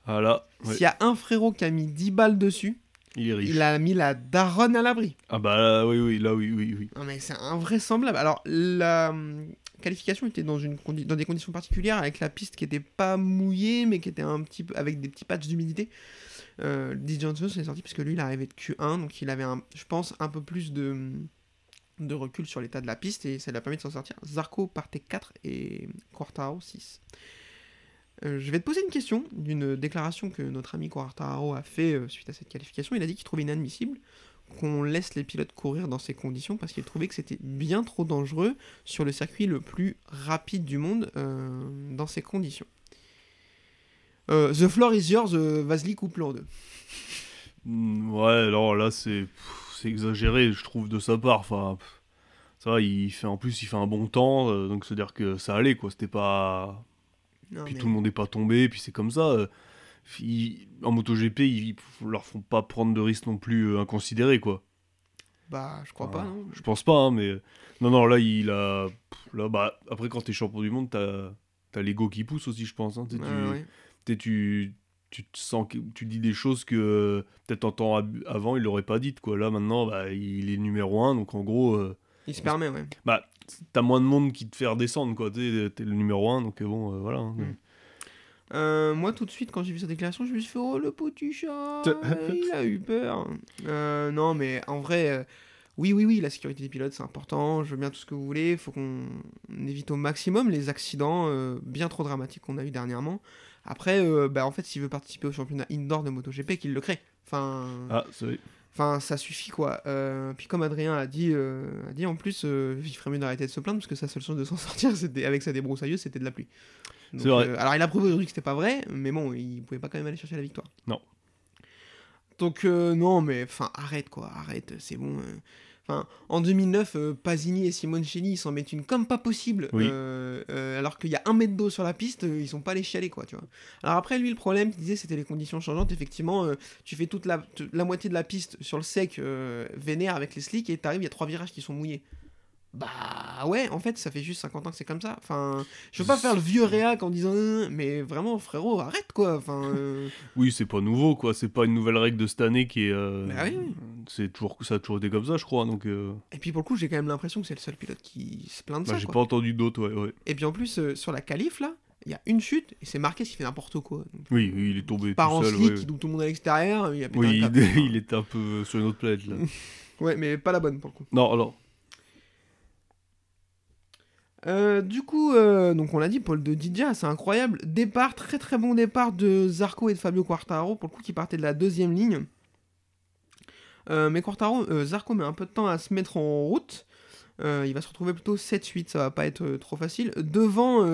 Ah là, ouais, S'il y a un frérot qui a mis 10 balles dessus, il est riche. il a mis la daronne à l'abri. Ah bah là, oui, oui, là, oui, oui, oui. Non mais c'est invraisemblable. Alors la hum, qualification était dans, une dans des conditions particulières avec la piste qui était pas mouillée mais qui était un petit peu avec des petits patchs d'humidité. Euh, Di Johnson est sorti parce que lui il arrivait de Q1 donc il avait un, je pense un peu plus de de recul sur l'état de la piste et ça lui a permis de s'en sortir. Zarco partait 4 et Quartaro 6. Euh, je vais te poser une question d'une déclaration que notre ami Quartaro a fait euh, suite à cette qualification. Il a dit qu'il trouvait inadmissible qu'on laisse les pilotes courir dans ces conditions parce qu'il trouvait que c'était bien trop dangereux sur le circuit le plus rapide du monde euh, dans ces conditions. The floor is yours, Vasily coupe-le en deux. Mm, Ouais, alors là, c'est c'est exagéré, je trouve, de sa part. Enfin, ça va, il fait, en plus, il fait un bon temps, euh, donc c'est-à-dire que ça allait, quoi. C'était pas. Non, Puis mais- tout le monde n'est pas tombé, puis c'est comme ça. euh, ils- En MotoGP, ils ils leur font pas prendre de risques non plus euh, inconsidérés, quoi. Bah, je crois Enfin, pas, non. Je pense pas, hein, mais. Non, non, là, il a. Là, bah, après, quand t'es champion du monde, t'as as, l'ego qui pousse aussi, je pense. hein. Ouais, tu- ouais. sais, tu, tu te sens que tu dis des choses que euh, peut-être en temps avant il l'aurait pas dites quoi là maintenant bah, il est numéro un donc en gros euh, Il se permet, ouais. bah t'as moins de monde qui te fait redescendre quoi tu es le numéro un donc euh, bon euh, voilà hein. Mm. Euh, moi, tout de suite, quand j'ai vu sa déclaration, je me suis fait Oh le petit chat Il a eu peur Non, mais en vrai, oui, oui, oui, la sécurité des pilotes, c'est important. Je veux bien tout ce que vous voulez. Il faut qu'on évite au maximum les accidents bien trop dramatiques qu'on a eu dernièrement. Après, euh, bah, en fait, s'il veut participer au championnat indoor de MotoGP, qu'il le crée. Enfin, ah c'est vrai. Enfin, ça suffit quoi. Euh, puis comme Adrien a dit, euh, a dit en plus, euh, il ferait mieux d'arrêter de se plaindre parce que sa seule chance de s'en sortir, c'était avec sa débroussailleuse, c'était de la pluie. Donc, C'est vrai. alors il a prouvé aujourd'hui que c'était pas vrai, mais bon, il pouvait pas quand même aller chercher la victoire. Non. Donc euh, non, mais enfin arrête quoi, arrête, c'est bon. euh. Enfin, en 2009, euh, Pasini et Simoncelli ils s'en mettent une comme pas possible. Oui. euh, euh, alors qu'il y a un mètre d'eau sur la piste, ils sont pas allés chialer quoi, tu vois. Alors après, lui, le problème, il disait, c'était les conditions changeantes. Effectivement, tu fais toute la, moitié de la piste sur le sec, vénère avec les slicks, et t'arrives, il y a trois virages qui sont mouillés. Bah ouais, en fait, ça fait juste 50 ans que c'est comme ça. Enfin, je veux pas faire le vieux réac en disant, Euh, mais vraiment, frérot, arrête quoi. Enfin, euh, oui c'est pas nouveau quoi c'est pas une nouvelle règle de cette année qui est euh, Bah oui, c'est toujours ça a toujours été comme ça je crois donc euh, Et puis pour le coup, j'ai quand même l'impression que c'est le seul pilote qui se plaint de bah, ça. j'ai pas entendu d'autres ouais, ouais. Et puis en plus, sur la qualif là, il y a une chute et c'est Marquez qui fait n'importe quoi. Donc, oui oui, il est tombé part tout en seul slick, ouais. il tout le monde à l'extérieur, il a oui il, câble. il était un peu sur une autre planète là Ouais, mais pas la bonne pour le coup. non alors Euh, du coup, euh, donc on l'a dit, Paul de Didia, c'est incroyable. Départ, très très bon départ de Zarco et de Fabio Quartaro, pour le coup qui partait de la deuxième ligne. Euh, mais Quartaro, euh, Zarco met un peu de temps à se mettre en route. Il va se retrouver plutôt 7-8, ça va pas être trop facile. Devant,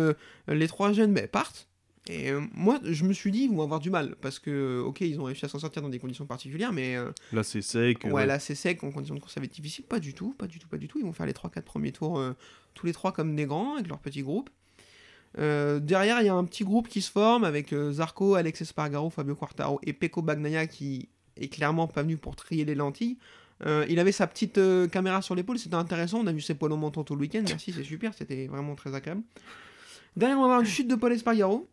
les trois jeunes bah, partent. Et euh, moi, je me suis dit, ils vont avoir du mal. Parce que, ok, ils ont réussi à s'en sortir dans des conditions particulières, mais euh, Là, c'est sec. ouais, ouais. là c'est sec, en conditions de course ça va être difficile. Pas du tout, pas du tout, pas du tout. Ils vont faire les 3-4 premiers tours, euh, tous les trois comme des grands, avec leur petit groupe. Euh, derrière, il y a un petit groupe qui se forme avec euh, Zarco, Alex Espargaro, Fabio Quartaro et Pecco Bagnaia qui est clairement pas venu pour trier les lentilles. Euh, il avait sa petite euh, caméra sur l'épaule, c'était intéressant. On a vu ses poils au menton tout le week-end. Merci, c'est super, c'était vraiment très agréable. Derrière, on va avoir une chute de Paul Espargaro.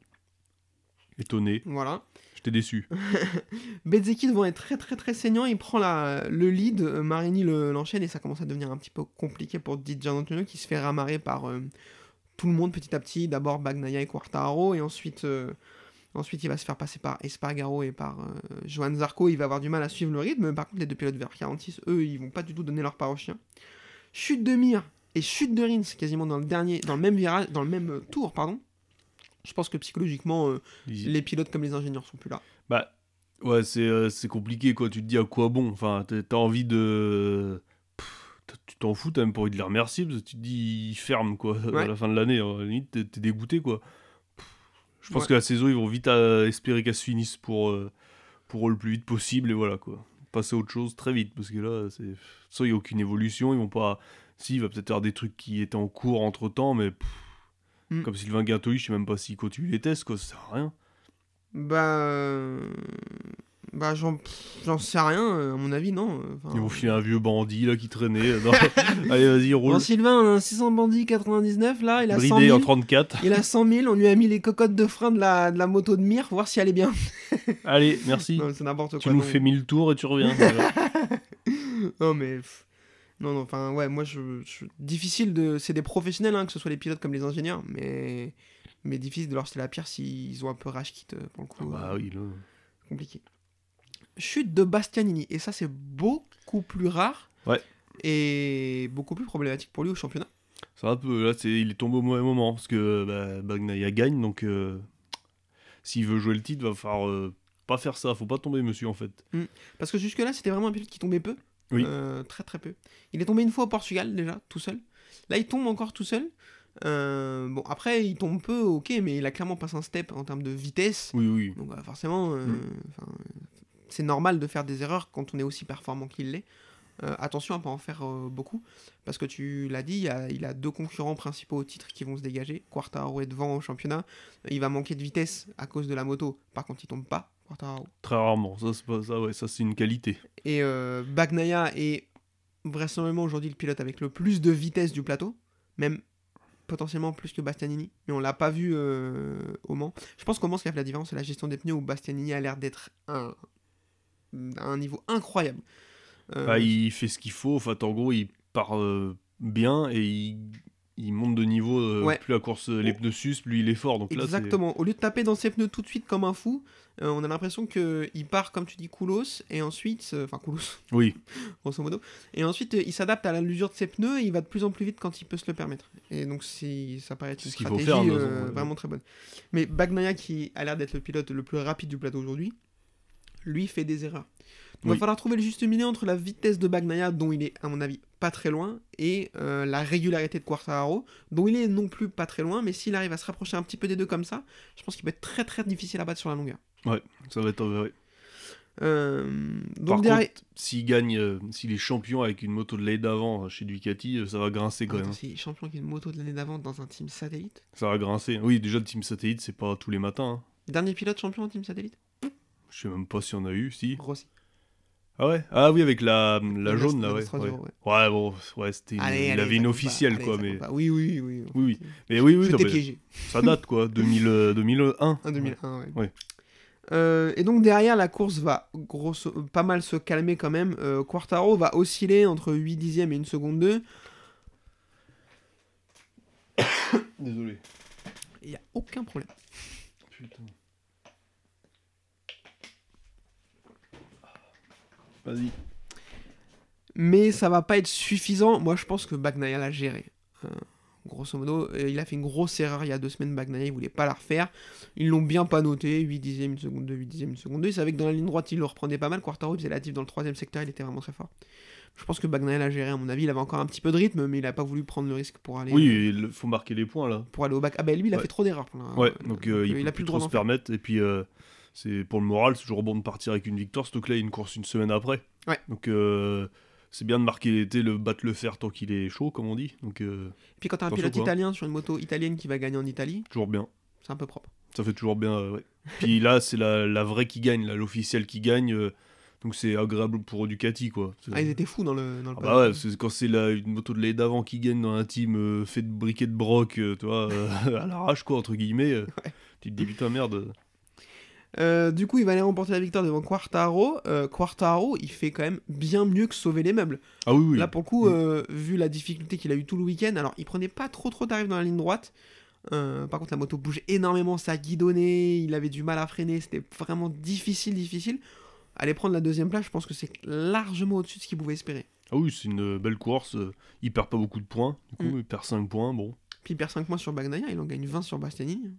Étonné. Voilà. J'étais déçu. Bezzecchi devant être très très très saignant, il prend la, le lead, Marini le- l'enchaîne et ça commence à devenir un petit peu compliqué pour Di Gianantonio qui se fait ramarrer par euh, tout le monde petit à petit. D'abord Bagnaia et Quartaro et ensuite, euh, ensuite il va se faire passer par Espargaro et par euh, Johan Zarco. Il va avoir du mal à suivre le rythme. Par contre les deux pilotes vers 46, eux, ils vont pas du tout donner leur part au chien. Chute de Mir et chute de Rins quasiment dans le dernier, dans le même virage, dans le même tour, pardon. Je pense que psychologiquement, euh, Ils- les pilotes comme les ingénieurs sont plus là. Bah, ouais, c'est euh, c'est compliqué, quoi. Tu te dis à quoi bon? Enfin, t'as envie de. Pff, tu t'en fous, t'as même pas envie de les remercier, parce que tu te dis, ils ferment, quoi, Ouais. à la fin de l'année. La limite, t'es t'es dégoûté, quoi. Pff, Je pense Ouais. que la saison, ils vont vite à espérer qu'elle se finisse pour, euh, pour le plus vite possible, et voilà, quoi. Passer à autre chose très vite, parce que là, c'est. Soit il n'y a aucune évolution, ils vont pas. Si, il va peut-être y avoir des trucs qui étaient en cours entre temps, mais. pff, Mm. Comme Sylvain Guintoli, je sais même pas s'il continue les tests, quoi, ça sert à rien. Bah. euh, Bah, j'en sais rien, euh, à mon avis, non. euh, enfin, Ils vont filer un vieux bandit là qui traînait. dans- Allez, vas-y, roule. Bon, Sylvain, on a un 600 bandit 99, là, il a 100 Bridé 000. en 34. Il a 100 000, on lui a mis les cocottes de frein de la, de la moto de Mir, voir si elle est bien. Allez, merci. C'est n'importe quoi. tu nous non. fais 1000 tours et tu reviens. Non, mais. pff, Non, non, enfin, ouais, moi, je, je- difficile de. C'est des professionnels, hein, que ce soit les pilotes comme les ingénieurs, mais. Mais difficile de leur jeter la pierre s'ils ont un peu rage kit euh, pour le coup. bah euh, oui, là. compliqué. Chute de Bastianini, et ça, c'est beaucoup plus rare. Ouais. Et beaucoup plus problématique pour lui au championnat. Un peu. Là, c'est, il est tombé au mauvais moment parce que bah, Bagnaia gagne donc euh, s'il veut jouer le titre, va falloir euh, pas faire ça. Faut pas tomber, monsieur, en fait. Parce que jusque-là, c'était vraiment un pilote qui tombait peu. Oui. Euh, très très peu. Il est tombé une fois au Portugal déjà, tout seul. Là, il tombe encore tout seul. Euh, bon, après, il tombe peu, ok, mais il a clairement passé un step en termes de vitesse. Oui, oui. Donc, euh, forcément, euh, Mm. c'est normal de faire des erreurs quand on est aussi performant qu'il l'est. Euh, attention à pas en faire euh, beaucoup, parce que tu l'as dit, il a, il a deux concurrents principaux au titre qui vont se dégager. Quartaro est devant au championnat. Il va manquer de vitesse à cause de la moto. Par contre, il tombe pas. Quartaro. Très rarement. Ça, c'est pas ça. Ouais, ça c'est une qualité. Et euh, Bagnaia est vraisemblablement aujourd'hui le pilote avec le plus de vitesse du plateau, même potentiellement plus que Bastianini, mais on l'a pas vu euh, au Mans. Je pense qu'au Mans, ce qui a fait la différence, c'est la gestion des pneus où Bastianini a l'air d'être un, à un niveau incroyable. Euh, Bah, il fait ce qu'il faut. En fait, en gros, il part euh, bien et il, il monte de niveau. euh, Ouais. Plus la course, les pneus s'usent, plus il est fort. Donc là, Exactement. Au lieu de taper dans ses pneus tout de suite comme un fou, on a l'impression qu'il part, comme tu dis, Koulos, et ensuite, enfin Koulos, Oui. grosso modo, et ensuite il s'adapte à l'usure de ses pneus et il va de plus en plus vite quand il peut se le permettre. Et donc ça paraît être une stratégie faire, de toute façon, ouais. vraiment très bonne. Mais Bagnaia qui a l'air d'être le pilote le plus rapide du plateau aujourd'hui, lui fait des erreurs. Il va falloir trouver le juste milieu entre la vitesse de Bagnaia, dont il est à mon avis pas très loin, et euh, la régularité de Quartararo, dont il est non plus pas très loin, mais s'il arrive à se rapprocher un petit peu des deux comme ça, je pense qu'il peut être très très difficile à battre sur la longueur. Ça va être. euh, ouais. Euh, donc Par derrière... contre, s'il gagne, euh, s'il est champion avec une moto de l'année d'avant euh, chez Ducati, euh, ça va grincer quand Attends, même. hein. c'est champion qui a une moto de l'année d'avant dans un team satellite? Ça va grincer. Oui, déjà le team satellite, c'est pas tous les matins. hein. Dernier pilote champion en team satellite? Je sais même pas si on a eu, si. Rossi. Ah ouais? Ah oui, avec la, la jaune là, ouais. Ouais, ouais. Bon, ouais, c'était il avait une officielle quoi, mais. Oui, oui, oui. Oui, oui. Mais oui, oui, piégé. ça date quoi, 2000, euh, 2001. En 2001, ouais. Ouais. Euh, et donc derrière, la course va grosso, pas mal se calmer quand même. Euh, Quartaro va osciller entre 8 dixièmes et 1 seconde 2. Désolé. Il n'y a aucun problème. Putain. Vas-y. Mais ça va pas être suffisant. Moi, je pense que Bagnaia l'a géré. Euh, grosso modo. Euh, il a fait une grosse erreur il y a deux semaines, Bagnaia, il voulait pas la refaire. Ils l'ont bien pas noté, 8 dixièmes, une seconde 2, 8 dixièmes, une seconde 2. Il savait que dans la ligne droite, il le reprenait pas mal. Quartaro, il faisait la diff dans le troisième secteur, il était vraiment très fort. Je pense que Bagnaia l'a géré, à mon avis. Il avait encore un petit peu de rythme, mais il a pas voulu prendre le risque pour aller, Oui, il faut marquer les points là. pour aller au bac. Ah, bah lui, il a Ouais. fait trop d'erreurs. Ouais, donc euh, il, il peut a plus le trop droit se d'en faire. permettre. Et puis, euh, c'est pour le moral, c'est toujours bon de partir avec une victoire. Surtout que là, il y a une course une semaine après. Ouais. Donc, euh, c'est bien de marquer l'été, le battre le fer tant qu'il est chaud, comme on dit. Donc, euh, Et puis quand t'as un pilote quoi. italien sur une moto italienne qui va gagner en Italie, toujours bien. c'est un peu propre. Ça fait toujours bien, euh, ouais. Puis là, c'est la, la vraie qui gagne, là, l'officiel qui gagne. euh, donc, c'est agréable pour Ducati, quoi. Ah, ils étaient fous dans le, dans le Ah bah ouais, c'est quand c'est une moto de l'année d'avant qui gagne dans un team fait de briquet de broc, tu vois, à l'arrache, quoi, entre guillemets. euh, Tu te dis, putain, merde. Euh, du coup, il va aller remporter la victoire devant Quartaro. Euh, Quartaro, il fait quand même bien mieux que sauver les meubles. Ah oui, oui. Là, pour le coup, Mm. euh, vu la difficulté qu'il a eu tout le week-end, alors il prenait pas trop trop d'arrives dans la ligne droite. Par contre, la moto bougeait énormément, ça guidonnait, il avait du mal à freiner, c'était vraiment difficile, difficile. Aller prendre la deuxième place, je pense que c'est largement au-dessus de ce qu'il pouvait espérer. Ah oui, c'est une belle course. Il perd pas beaucoup de points. Du coup, Mm. il perd 5 points. Bon, Puis il perd 5 points sur Bagnaia, il en gagne 20 sur Bastianini.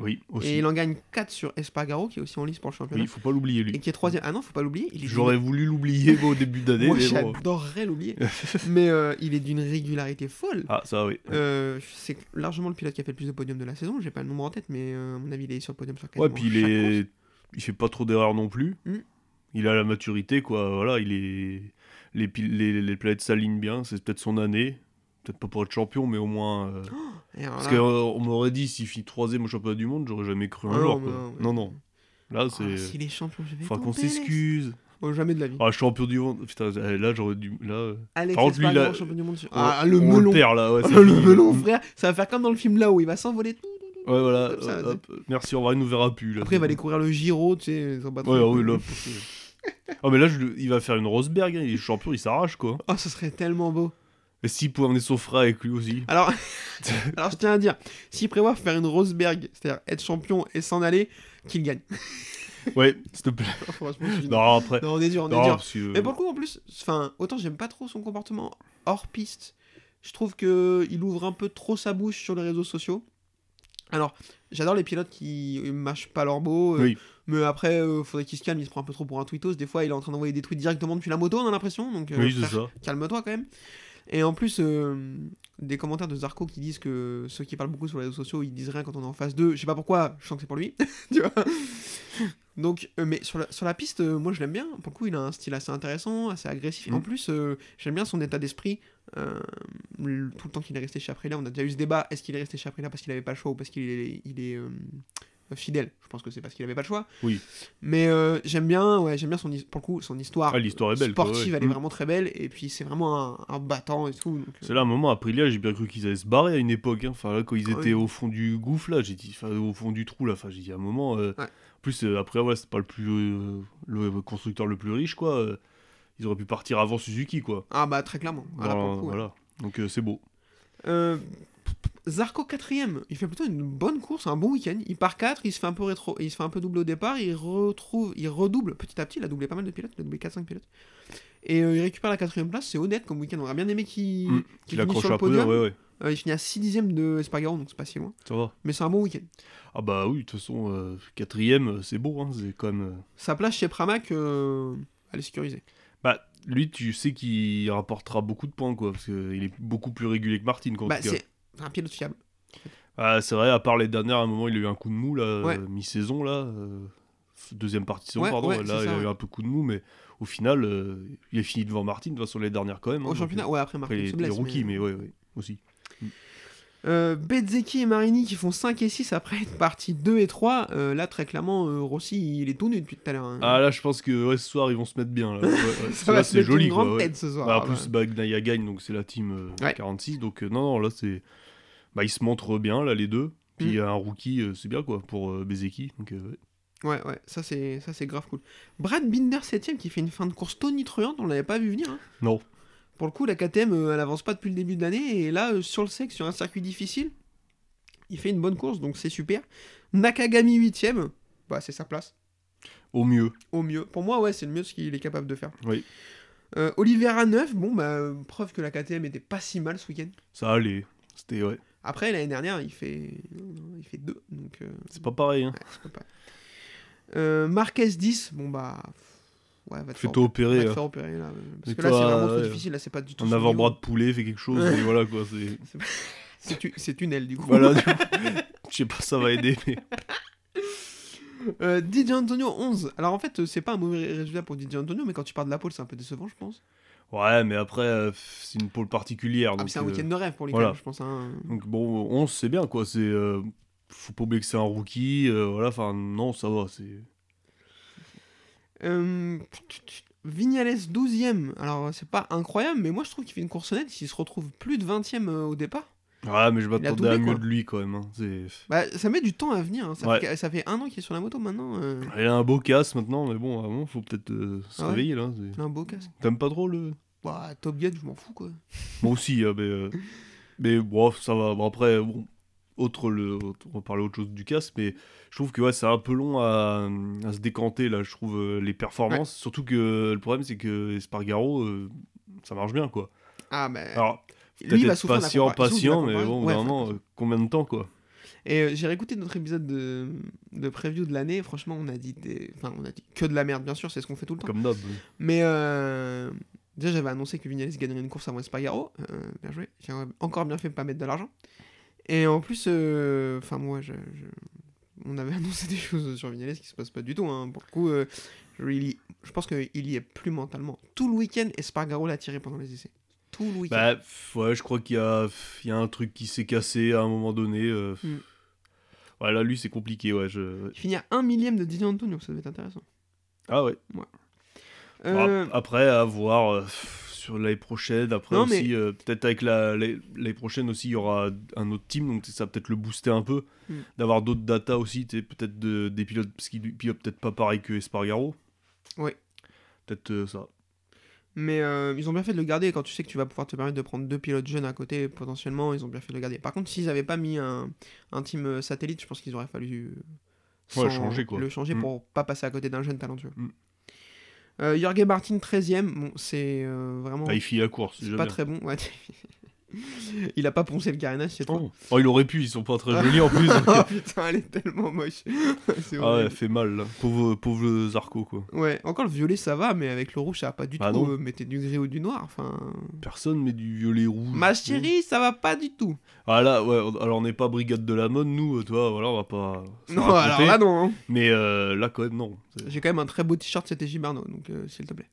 Oui, aussi. Et il en gagne 4 sur Espargaro, qui est aussi en lice pour le championnat. Oui, faut pas l'oublier, Et lui. qui est troisième. Ah non, faut pas l'oublier. J'aurais voulu l'oublier au début d'année, Moi, j'adorerais l'oublier. mais euh, il est d'une régularité folle. Ah, ça, oui. Euh, c'est largement le pilote qui a fait le plus de podiums de la saison. J'ai pas le nombre en tête, mais euh, à mon avis, il est sur le podium sur Ouais, puis il est. Il fait pas trop d'erreurs non plus. Mm. Il a la maturité, quoi. Voilà, il est. Les, pil- les, les planètes s'alignent bien. C'est peut-être son année. Peut-être pas pour être champion, mais au moins. euh, alors Parce qu'on m'aurait dit s'il finit troisième au championnat du monde, j'aurais jamais cru un Ah jour. non, non. Là, Ah, c'est. S'il est champion, je vais Faudra qu'on s'excuse. Oh, jamais de la vie. Ah, champion du monde. Putain, là, j'aurais dû. Là, euh, Alex par contre, lui, là- champion du monde. sur- on- Ah, le on melon. perd, là. Ouais, Ah, le melon, frère. Ça va faire comme dans le film là où il va s'envoler. Ouais, voilà. Ça, hop, merci, au revoir, il nous verra plus. Là. Après, il va aller courir le Giro, tu sais. Ouais, ah oui, là. Ah, mais là, je le- il va faire une Rosberg. hein, Il est champion, il s'arrache, quoi. Oh, ce serait tellement beau. Et s'il pouvait emmener son frère avec lui aussi. Alors, alors je tiens à dire, s'il prévoit faire une Rosberg, c'est-à-dire être champion et s'en aller, qu'il gagne. Ouais, s'il te plaît. Franchement, je suis- Non, après. Non, on est dur, on est Non, dur. parce que- Mais pour le coup, en plus, enfin, autant j'aime pas trop son comportement hors piste. Je trouve que il ouvre un peu trop sa bouche sur les réseaux sociaux. Alors, j'adore les pilotes qui mâchent pas leur beau. euh, Oui. Mais après, euh, faudrait qu'il se calme. Il se prend un peu trop pour un tweetos. Des fois, il est en train d'envoyer des tweets directement depuis la moto, on a l'impression. Donc, euh, Oui, c'est frère, ça. calme-toi quand même. Et en plus, euh, des commentaires de Zarco qui disent que ceux qui parlent beaucoup sur les réseaux sociaux, ils disent rien quand on est en phase 2. Je sais pas pourquoi, je sens que c'est pour lui. tu vois Donc, euh, mais sur la, sur la piste, euh, moi je l'aime bien. Pour le coup, il a un style assez intéressant, assez agressif. En Mm. plus, j'aime bien son état d'esprit. Le- tout le temps qu'il est resté chez Aprilia, on a déjà eu ce débat. Est-ce qu'il est resté chez Aprilia parce qu'il avait pas le choix ou parce qu'il est, il est fidèle Je pense que c'est parce qu'il avait pas le choix. Oui. Mais euh, j'aime bien, ouais, j'aime bien son, pour le coup, son histoire Ah, l'histoire est belle. quoi, sportive, ouais. elle est Mm. vraiment très belle. Et puis c'est vraiment un, un battant et tout. euh, C'est là un moment, Aprilia, j'ai bien cru qu'ils allaient se barrer à une époque. hein. Enfin, là, quand ils Ah étaient au fond du gouffre, là, j'ai dit, enfin, au fond du trou, là, enfin, j'ai dit à un moment. euh, Ouais. En plus, euh, après, ouais, c'est pas le plus. euh, le constructeur le plus riche, quoi. euh, ils auraient pu partir avant Suzuki, quoi. Ah bah très clairement. Voilà, Voilà, voilà. Donc, euh, c'est beau. Euh, Zarco quatrième, il fait plutôt une bonne course, un bon week-end. Il part 4, il se fait un peu rétro, il se fait un peu double au départ, il retrouve, il redouble petit à petit. Il a doublé pas mal de pilotes, il a doublé 4-5 pilotes. Et euh, il récupère la quatrième place, c'est honnête comme week-end. On aurait bien aimé qu'il Mm. qu'il Il finisse accroche sur le un peu, podium. ouais, ouais. Euh, il finit à 6 dixièmes de Espargaro, donc c'est pas si loin. Ça va. Mais c'est un bon week-end. Ah, bah oui, de toute façon, euh, quatrième, euh, c'est beau, hein. C'est quand même. Sa place chez Pramac, elle est sécurisée. Bah, lui, tu sais qu'il rapportera beaucoup de points, quoi. Parce qu'il est beaucoup plus régulier que Martin, quoi. Bah, c'est un pilote fiable. Ah, c'est vrai, à part les dernières, à un moment, il a eu un coup de mou, là, Ouais. euh, mi-saison, là. euh, deuxième partie de saison, Ouais, pardon. ouais, là, il ça, a eu un peu coup de mou, mais au final, euh, il a fini devant Martin, de toute façon, les dernières quand même. hein, Au donc, championnat, euh, ouais, après Martin Après, les, se les blesse. rookies, mais, ouais, ouais, aussi. Euh, Bezzecchi et Marini qui font 5 et 6 après être partis 2 et 3. euh, là, très clairement, euh, Rossi, il est tout nu depuis tout à l'heure. hein. Ah, là, je pense que ouais, ce soir, ils vont se mettre bien. Là. Ouais, ouais. C'est joli, une grande tête ce soir. Bah, en plus, bah. Gagne, donc c'est la team euh, Ouais. 46. Donc, euh, non, non, là, c'est. Bah, ils se montrent bien, là, les deux. Puis, Mm. un rookie, euh, c'est bien, quoi, pour euh, Bezeki. Donc, euh, ouais. Ouais, ouais, ça c'est ça c'est grave cool. Brad Binder 7ème qui fait une fin de course tonitruante, on l'avait pas vu venir. hein. Non. Pour le coup, la KTM, euh, elle avance pas depuis le début de l'année, et là, euh, sur le sec, sur un circuit difficile, il fait une bonne course, donc c'est super. Nakagami 8ème, bah c'est sa place, Au mieux. au mieux. Pour moi, ouais, c'est le mieux ce qu'il est capable de faire. Oui. Euh, Oliveira 9, bon, bah, preuve que la KTM était pas si mal ce week-end. Ça allait. C'était, ouais. Après, l'année dernière, il fait, il fait 2. Donc, euh, C'est pas pareil. Hein. ouais, pas pareil. Euh, Marquez 10, bon bah. Ouais, va te faire, Fais-toi va opérer. te hein. faire opérer là. Parce que là, toi, c'est vraiment trop ouais. difficile. Là, c'est pas du tout. Un avant-bras de poulet fait quelque chose. Et voilà quoi. c'est- une aile du coup. Voilà. du Je sais pas, ça va aider. Mais... Euh, DJ Antonio 11. Alors en fait, c'est pas un mauvais résultat pour DJ Antonio, mais quand tu pars de la pole, c'est un peu décevant, je pense. Ouais, mais après, euh, c'est une pôle particulière. Ah, donc, c'est un euh, week-end de rêve pour lui, voilà. je pense. hein. Donc bon, 11 c'est bien quoi, c'est euh, faut pas oublier que c'est un rookie, euh, voilà, enfin non, ça va, c'est Vignales 12ème. Alors c'est pas incroyable, mais moi je trouve qu'il fait une course honnête. S'il se retrouve plus de 20ème euh, au départ, Ouais, mais je m'attendais à mieux de lui quand même hein. bah, ça met du temps à venir. hein. Ça, Ouais. fait, ça fait un an qu'il est sur la moto maintenant. euh, il a un beau casse maintenant, mais bon, avant, faut peut-être euh, se Ah ouais réveiller là, un beau casque. T'aimes pas trop le Bah, Top Gun, je m'en fous quoi. Moi aussi, hein, mais euh, mais bon, ça va. Bon, après bon, autre le on va parler autre chose du casse, mais je trouve que ouais, c'est un peu long à, à se décanter là, je trouve euh, les performances, surtout que le problème c'est que Espargaro euh, ça marche bien quoi. Ah, bah. Alors lui, va souffrir patient, la patient, mais bon, Ouais, vraiment, euh, combien de temps, quoi Et euh, j'ai réécouté notre épisode de, de preview de l'année. Franchement, on a dit des... enfin, on a dit que de la merde, bien sûr, c'est ce qu'on fait tout le temps. Comme d'hab. Mais euh, déjà, j'avais annoncé que Vignales gagnerait une course avant Espargaro. Euh, bien joué. J'ai encore bien fait de pas mettre de l'argent. Et en plus, enfin, moi, je, je- on avait annoncé des choses sur Vignales qui se passent pas du tout. hein. Pour le coup, je, really- je pense qu'il y est plus mentalement. Tout le week-end, Espargaro l'a tiré pendant les essais. Tout le week-end. Bah, ouais, je crois qu'il y y a un truc qui s'est cassé à un moment donné. euh, Hmm. Lui, c'est compliqué, ouais. Je... Il finit à un millième de Didier Antonio, ça devait être intéressant. Ah ouais. Euh, ap- Après, à voir euh, sur l'année prochaine. Après Non, aussi, mais- euh, peut-être avec la- l'année prochaine aussi, il y aura un autre team, donc ça va peut-être le booster un peu. Hmm. D'avoir d'autres data aussi, peut-être de- des pilotes, parce qu'il pilote peut-être pas pareil que Espargaro. Ouais. Peut-être ça. Mais euh, ils ont bien fait de le garder quand tu sais que tu vas pouvoir te permettre de prendre deux pilotes jeunes à côté potentiellement. Ils ont bien fait de le garder. Par contre, s'ils n'avaient pas mis un, un team euh, satellite, je pense qu'ils auraient fallu Ouais, sans- changer, quoi. le changer Mm. pour pas passer à côté d'un jeune talentueux. Mm. Euh, Jorge Martin 13ème, bon, c'est euh, vraiment Ah, il la course. pas bien. très bon. ouais. il a pas poncé le carénage, c'est toi. Oh. Oh, il aurait pu, ils sont pas très jolis en plus. donc, oh putain, elle est tellement moche. c'est Ah elle fait mal là. Pauvre, pauvre Zarco quoi. Ouais, encore le violet ça va, mais avec le rouge ça va pas du Ah tout. euh, mettez du gris ou du noir. Enfin, Personne met du violet rouge. ma chérie, ça va pas du tout. Ah là, ouais, alors on n'est pas brigade de la mode, nous, euh, toi, voilà, on va pas. Non, alors là non. hein. Mais euh, là, quand même, non. J'ai quand même un très beau t-shirt, c'était Gibarno, donc euh, s'il te plaît.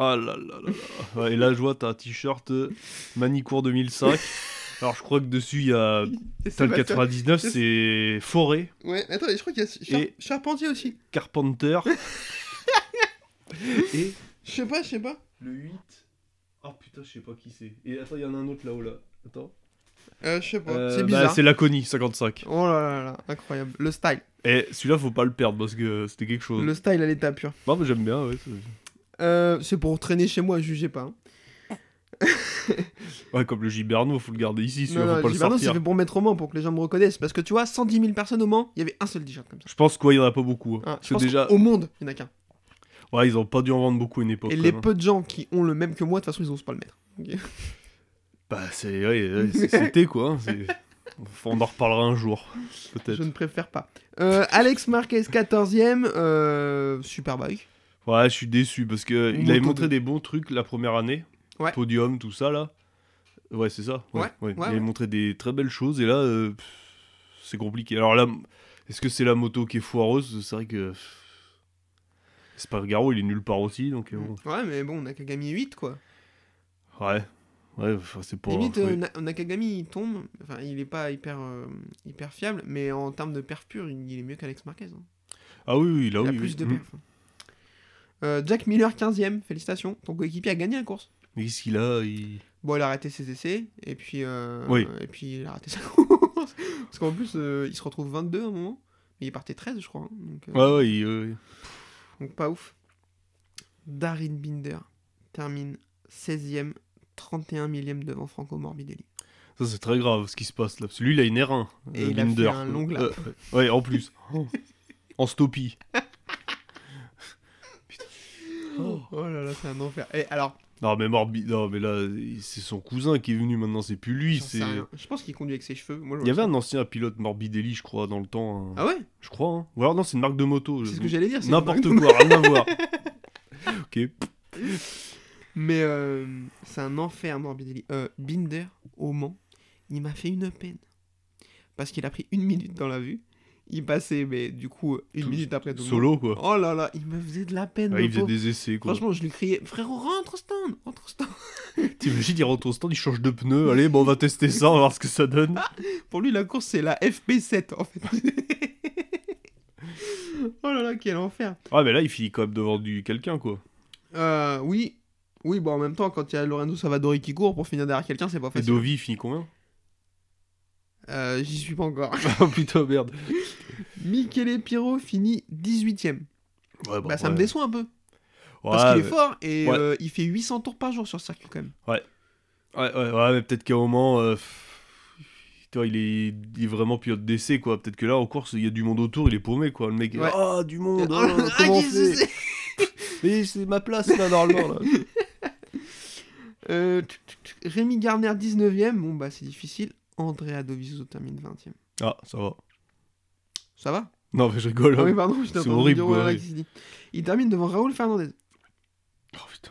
Ah là là là là. Et là, je vois, t'as un t-shirt euh, Manicourt 2005. alors, je crois que dessus, il y a. T'as le 99, c'est Forêt, Ouais, attends, je crois qu'il y a Char- Et- Charpentier aussi. Carpenter. et Je sais pas, je sais pas. le 8. Oh putain, je sais pas qui c'est. Et attends, il y en a un autre là-haut là. Attends. Euh, je sais pas, Euh, c'est bah, bizarre. c'est Laconie, 55. Oh là là là, incroyable. Le style. Et celui-là, faut pas le perdre parce que c'était quelque chose. Le style à l'état pur. Non, mais j'aime bien, ouais. C'est- Euh, c'est pour traîner chez moi, jugez pas. hein. Ouais, comme le Giberno, faut le garder ici, celui-là, faut pas le Gibarno, c'est sortir. fait pour mettre au Mans, pour que les gens me reconnaissent. Parce que tu vois, 110 000 personnes au Mans, il y avait un seul t-shirt comme ça. Je pense qu'il y en a pas beaucoup. hein. Hein, Parce je que pense déjà, Au monde, il y en a qu'un. ouais, ils ont pas dû en vendre beaucoup à une époque. Et quand les même, peu de gens qui ont le même que moi, de toute façon, ils osent pas le mettre. Bah, c'est, ouais, ouais, c'est- c'était quoi. hein, c'est- On en reparlera un jour, peut-être. Je ne préfère pas. Euh, Alex Marquez, 14ème. Euh, super bike. Ouais, je suis déçu parce que il avait montré de- des bons trucs la première année. Ouais. Podium, tout ça là. Ouais, c'est ça. Ouais, ouais, il avait montré des très belles choses et là, euh, c'est compliqué. Alors là, est-ce que c'est la moto qui est foireuse? C'est vrai que. pff, Espargaro, il est nulle part aussi, donc euh, bon. Ouais, mais bon, Nakagami 8, quoi. Ouais. Ouais, c'est pas. Limite, euh, Na- Nakagami, il tombe. Enfin, il est pas hyper, euh, hyper fiable, mais en termes de perf pur, il est mieux qu'Alex Marquez. hein. Ah oui, oui, là, il a oui. plus oui. de Mm. perf. Euh, Jack Miller, 15ème. Félicitations. Ton coéquipier a gagné la course. Mais qu'est-ce qu'il a il... Bon, il a arrêté ses essais, et puis, euh, Oui. et puis il a raté sa course. Parce qu'en plus, euh, il se retrouve 22 à un moment, mais il partait 13, je crois. hein, donc, Ouais, ouais, il- ouais. donc pas ouf. Darin Binder termine 16ème, 31 millième devant Franco Morbidelli. Ça, c'est très grave ce qui se passe là. Parce que lui, il a une R1. Et euh, il a fait Binder. un long lap. Ouais, en plus. en stoppie. Oh, là là, c'est un enfer. Et alors, Non, mais Morbi... non, mais là, c'est son cousin qui est venu maintenant, c'est plus lui. C'est... Je pense qu'il conduit avec ses cheveux. Moi, Il y avait un ancien pilote Morbidelli, je crois, dans le temps. hein. Ah ouais? Je crois, hein. Ou alors, non, c'est une marque de moto. C'est je- ce que j'allais dire. N'importe quoi, rien à voir. ok. Mais euh, c'est un enfer, Morbidelli. Euh, Binder, au Mans, il m'a fait une peine. Parce qu'il a pris une minute dans la vue. Il passait, mais du coup, une Tout- minute après tout monde. Solo, quoi. Oh là là, il me faisait de la peine. Ah, il faisait des essais, quoi. Franchement, je lui criais Frérot, rentre au stand Rentre au stand T'imagines, il rentre au stand, il change de pneu. Allez, bon, on va tester ça, on va voir ce que ça donne. Pour lui, la course, c'est la FP7 en fait. oh là là, quel enfer. Ah, mais là, il finit quand même devant du quelqu'un, quoi. Euh, oui. Oui, bon, en même temps, quand il y a Lorenzo Savadori qui court pour finir derrière quelqu'un, c'est pas Et facile. Dovi, il finit combien? Euh, J'y suis pas encore. Oh putain, merde. Michele Piro finit 18ème. Ouais, Bah, ça me déçoit un peu. Ouais, Parce qu'il est fort et euh, il fait 800 tours par jour sur le circuit quand même. Ouais, ouais, ouais, mais peut-être qu'à un moment, euh, vois, il est, il est vraiment pilote d'essai, quoi. Peut-être que là, en course, il y a du monde autour, il est paumé, quoi. Le mec, Ouais. ah, du monde, Ah, ah, comment fait c'est Mais c'est ma place, là, normalement, là. Euh. Rémi Garner 19ème. Bon, bah, c'est difficile. Andrea Dovizioso termine 20ème. Ah, ça va. Ça va? Non, mais je rigole. Ah oui, pardon, je C'est horrible, dit. Il termine devant Raoul Fernandez. Oh, putain.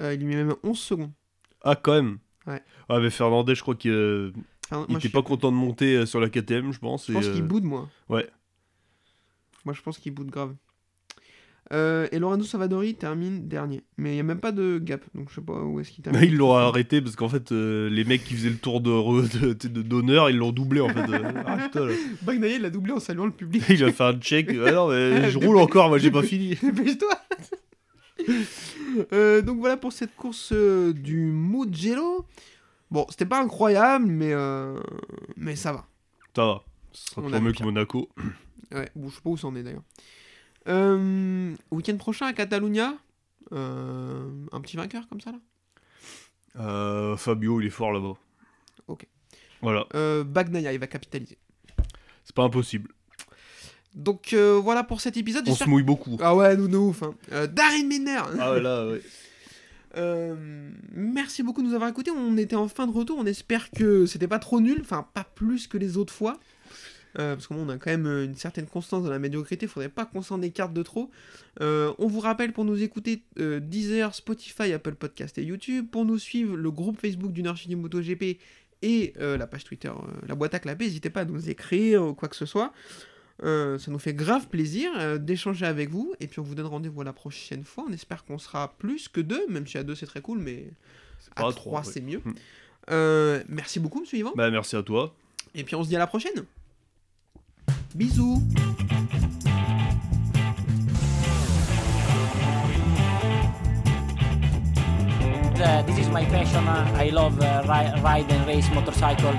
Euh, il lui met même 11 secondes. Ah, quand même. Ouais. Ah, mais Fernandez, je crois qu'il euh, était pas content de monter euh, sur la KTM, je pense. je pense euh, qu'il boude, moi. ouais. Moi, je pense qu'il boude grave. Euh, et Lorenzo Savadori termine dernier. Mais il n'y a même pas de gap. Donc, je sais pas où est-ce qu'il termine. Ils l'ont arrêté parce qu'en fait, euh, les mecs qui faisaient le tour de de- d'honneur, ils l'ont doublé en fait. euh. Ah, là. Bagnaia, il l'a doublé en saluant le public. Il a fait un check. Ah non, mais je roule encore, moi j'ai pas fini. Dépêche-toi Euh, donc voilà pour cette course du Mugello. Bon, c'était pas incroyable, mais, mais ça va. Ça va. Ce sera toujours mieux que. Monaco. Ouais, bon, je sais pas où ça en est d'ailleurs. Euh, Week-end prochain à Catalunya, euh, un petit vainqueur comme ça là? Euh, Fabio, il est fort là-bas. Ok. Voilà, euh, Bagnaia, il va capitaliser. c'est pas impossible. Donc euh, voilà pour cet épisode. On se mouille beaucoup. Ah ouais, nous de ouf. Hein. Euh, Darin Miner Ah ouais, là, ouais. Euh, merci beaucoup de nous avoir écoutés. On était en fin de retour. On espère que c'était pas trop nul. Enfin, pas plus que les autres fois. Euh, parce qu'on a quand même euh, une certaine constance dans la médiocrité. Faudrait pas qu'on s'en écarte de trop. Euh, on vous rappelle pour nous écouter euh, Deezer, Spotify, Apple Podcast et YouTube. Pour nous suivre, le groupe Facebook du Nord MotoGP et la page Twitter, la boîte à clapper. N'hésitez pas à nous écrire ou quoi que ce soit. Ça nous fait grave plaisir d'échanger avec vous. Et puis on vous donne rendez-vous la prochaine fois. On espère qu'on sera plus que deux, même si à deux c'est très cool, mais à trois c'est mieux. Hmm. Merci beaucoup, monsieur Yvan. Bah, merci à toi. Et puis on se dit à la prochaine. Bisous. Uh, this is my passion. Uh, I love uh, ri- ride and race motorcycle.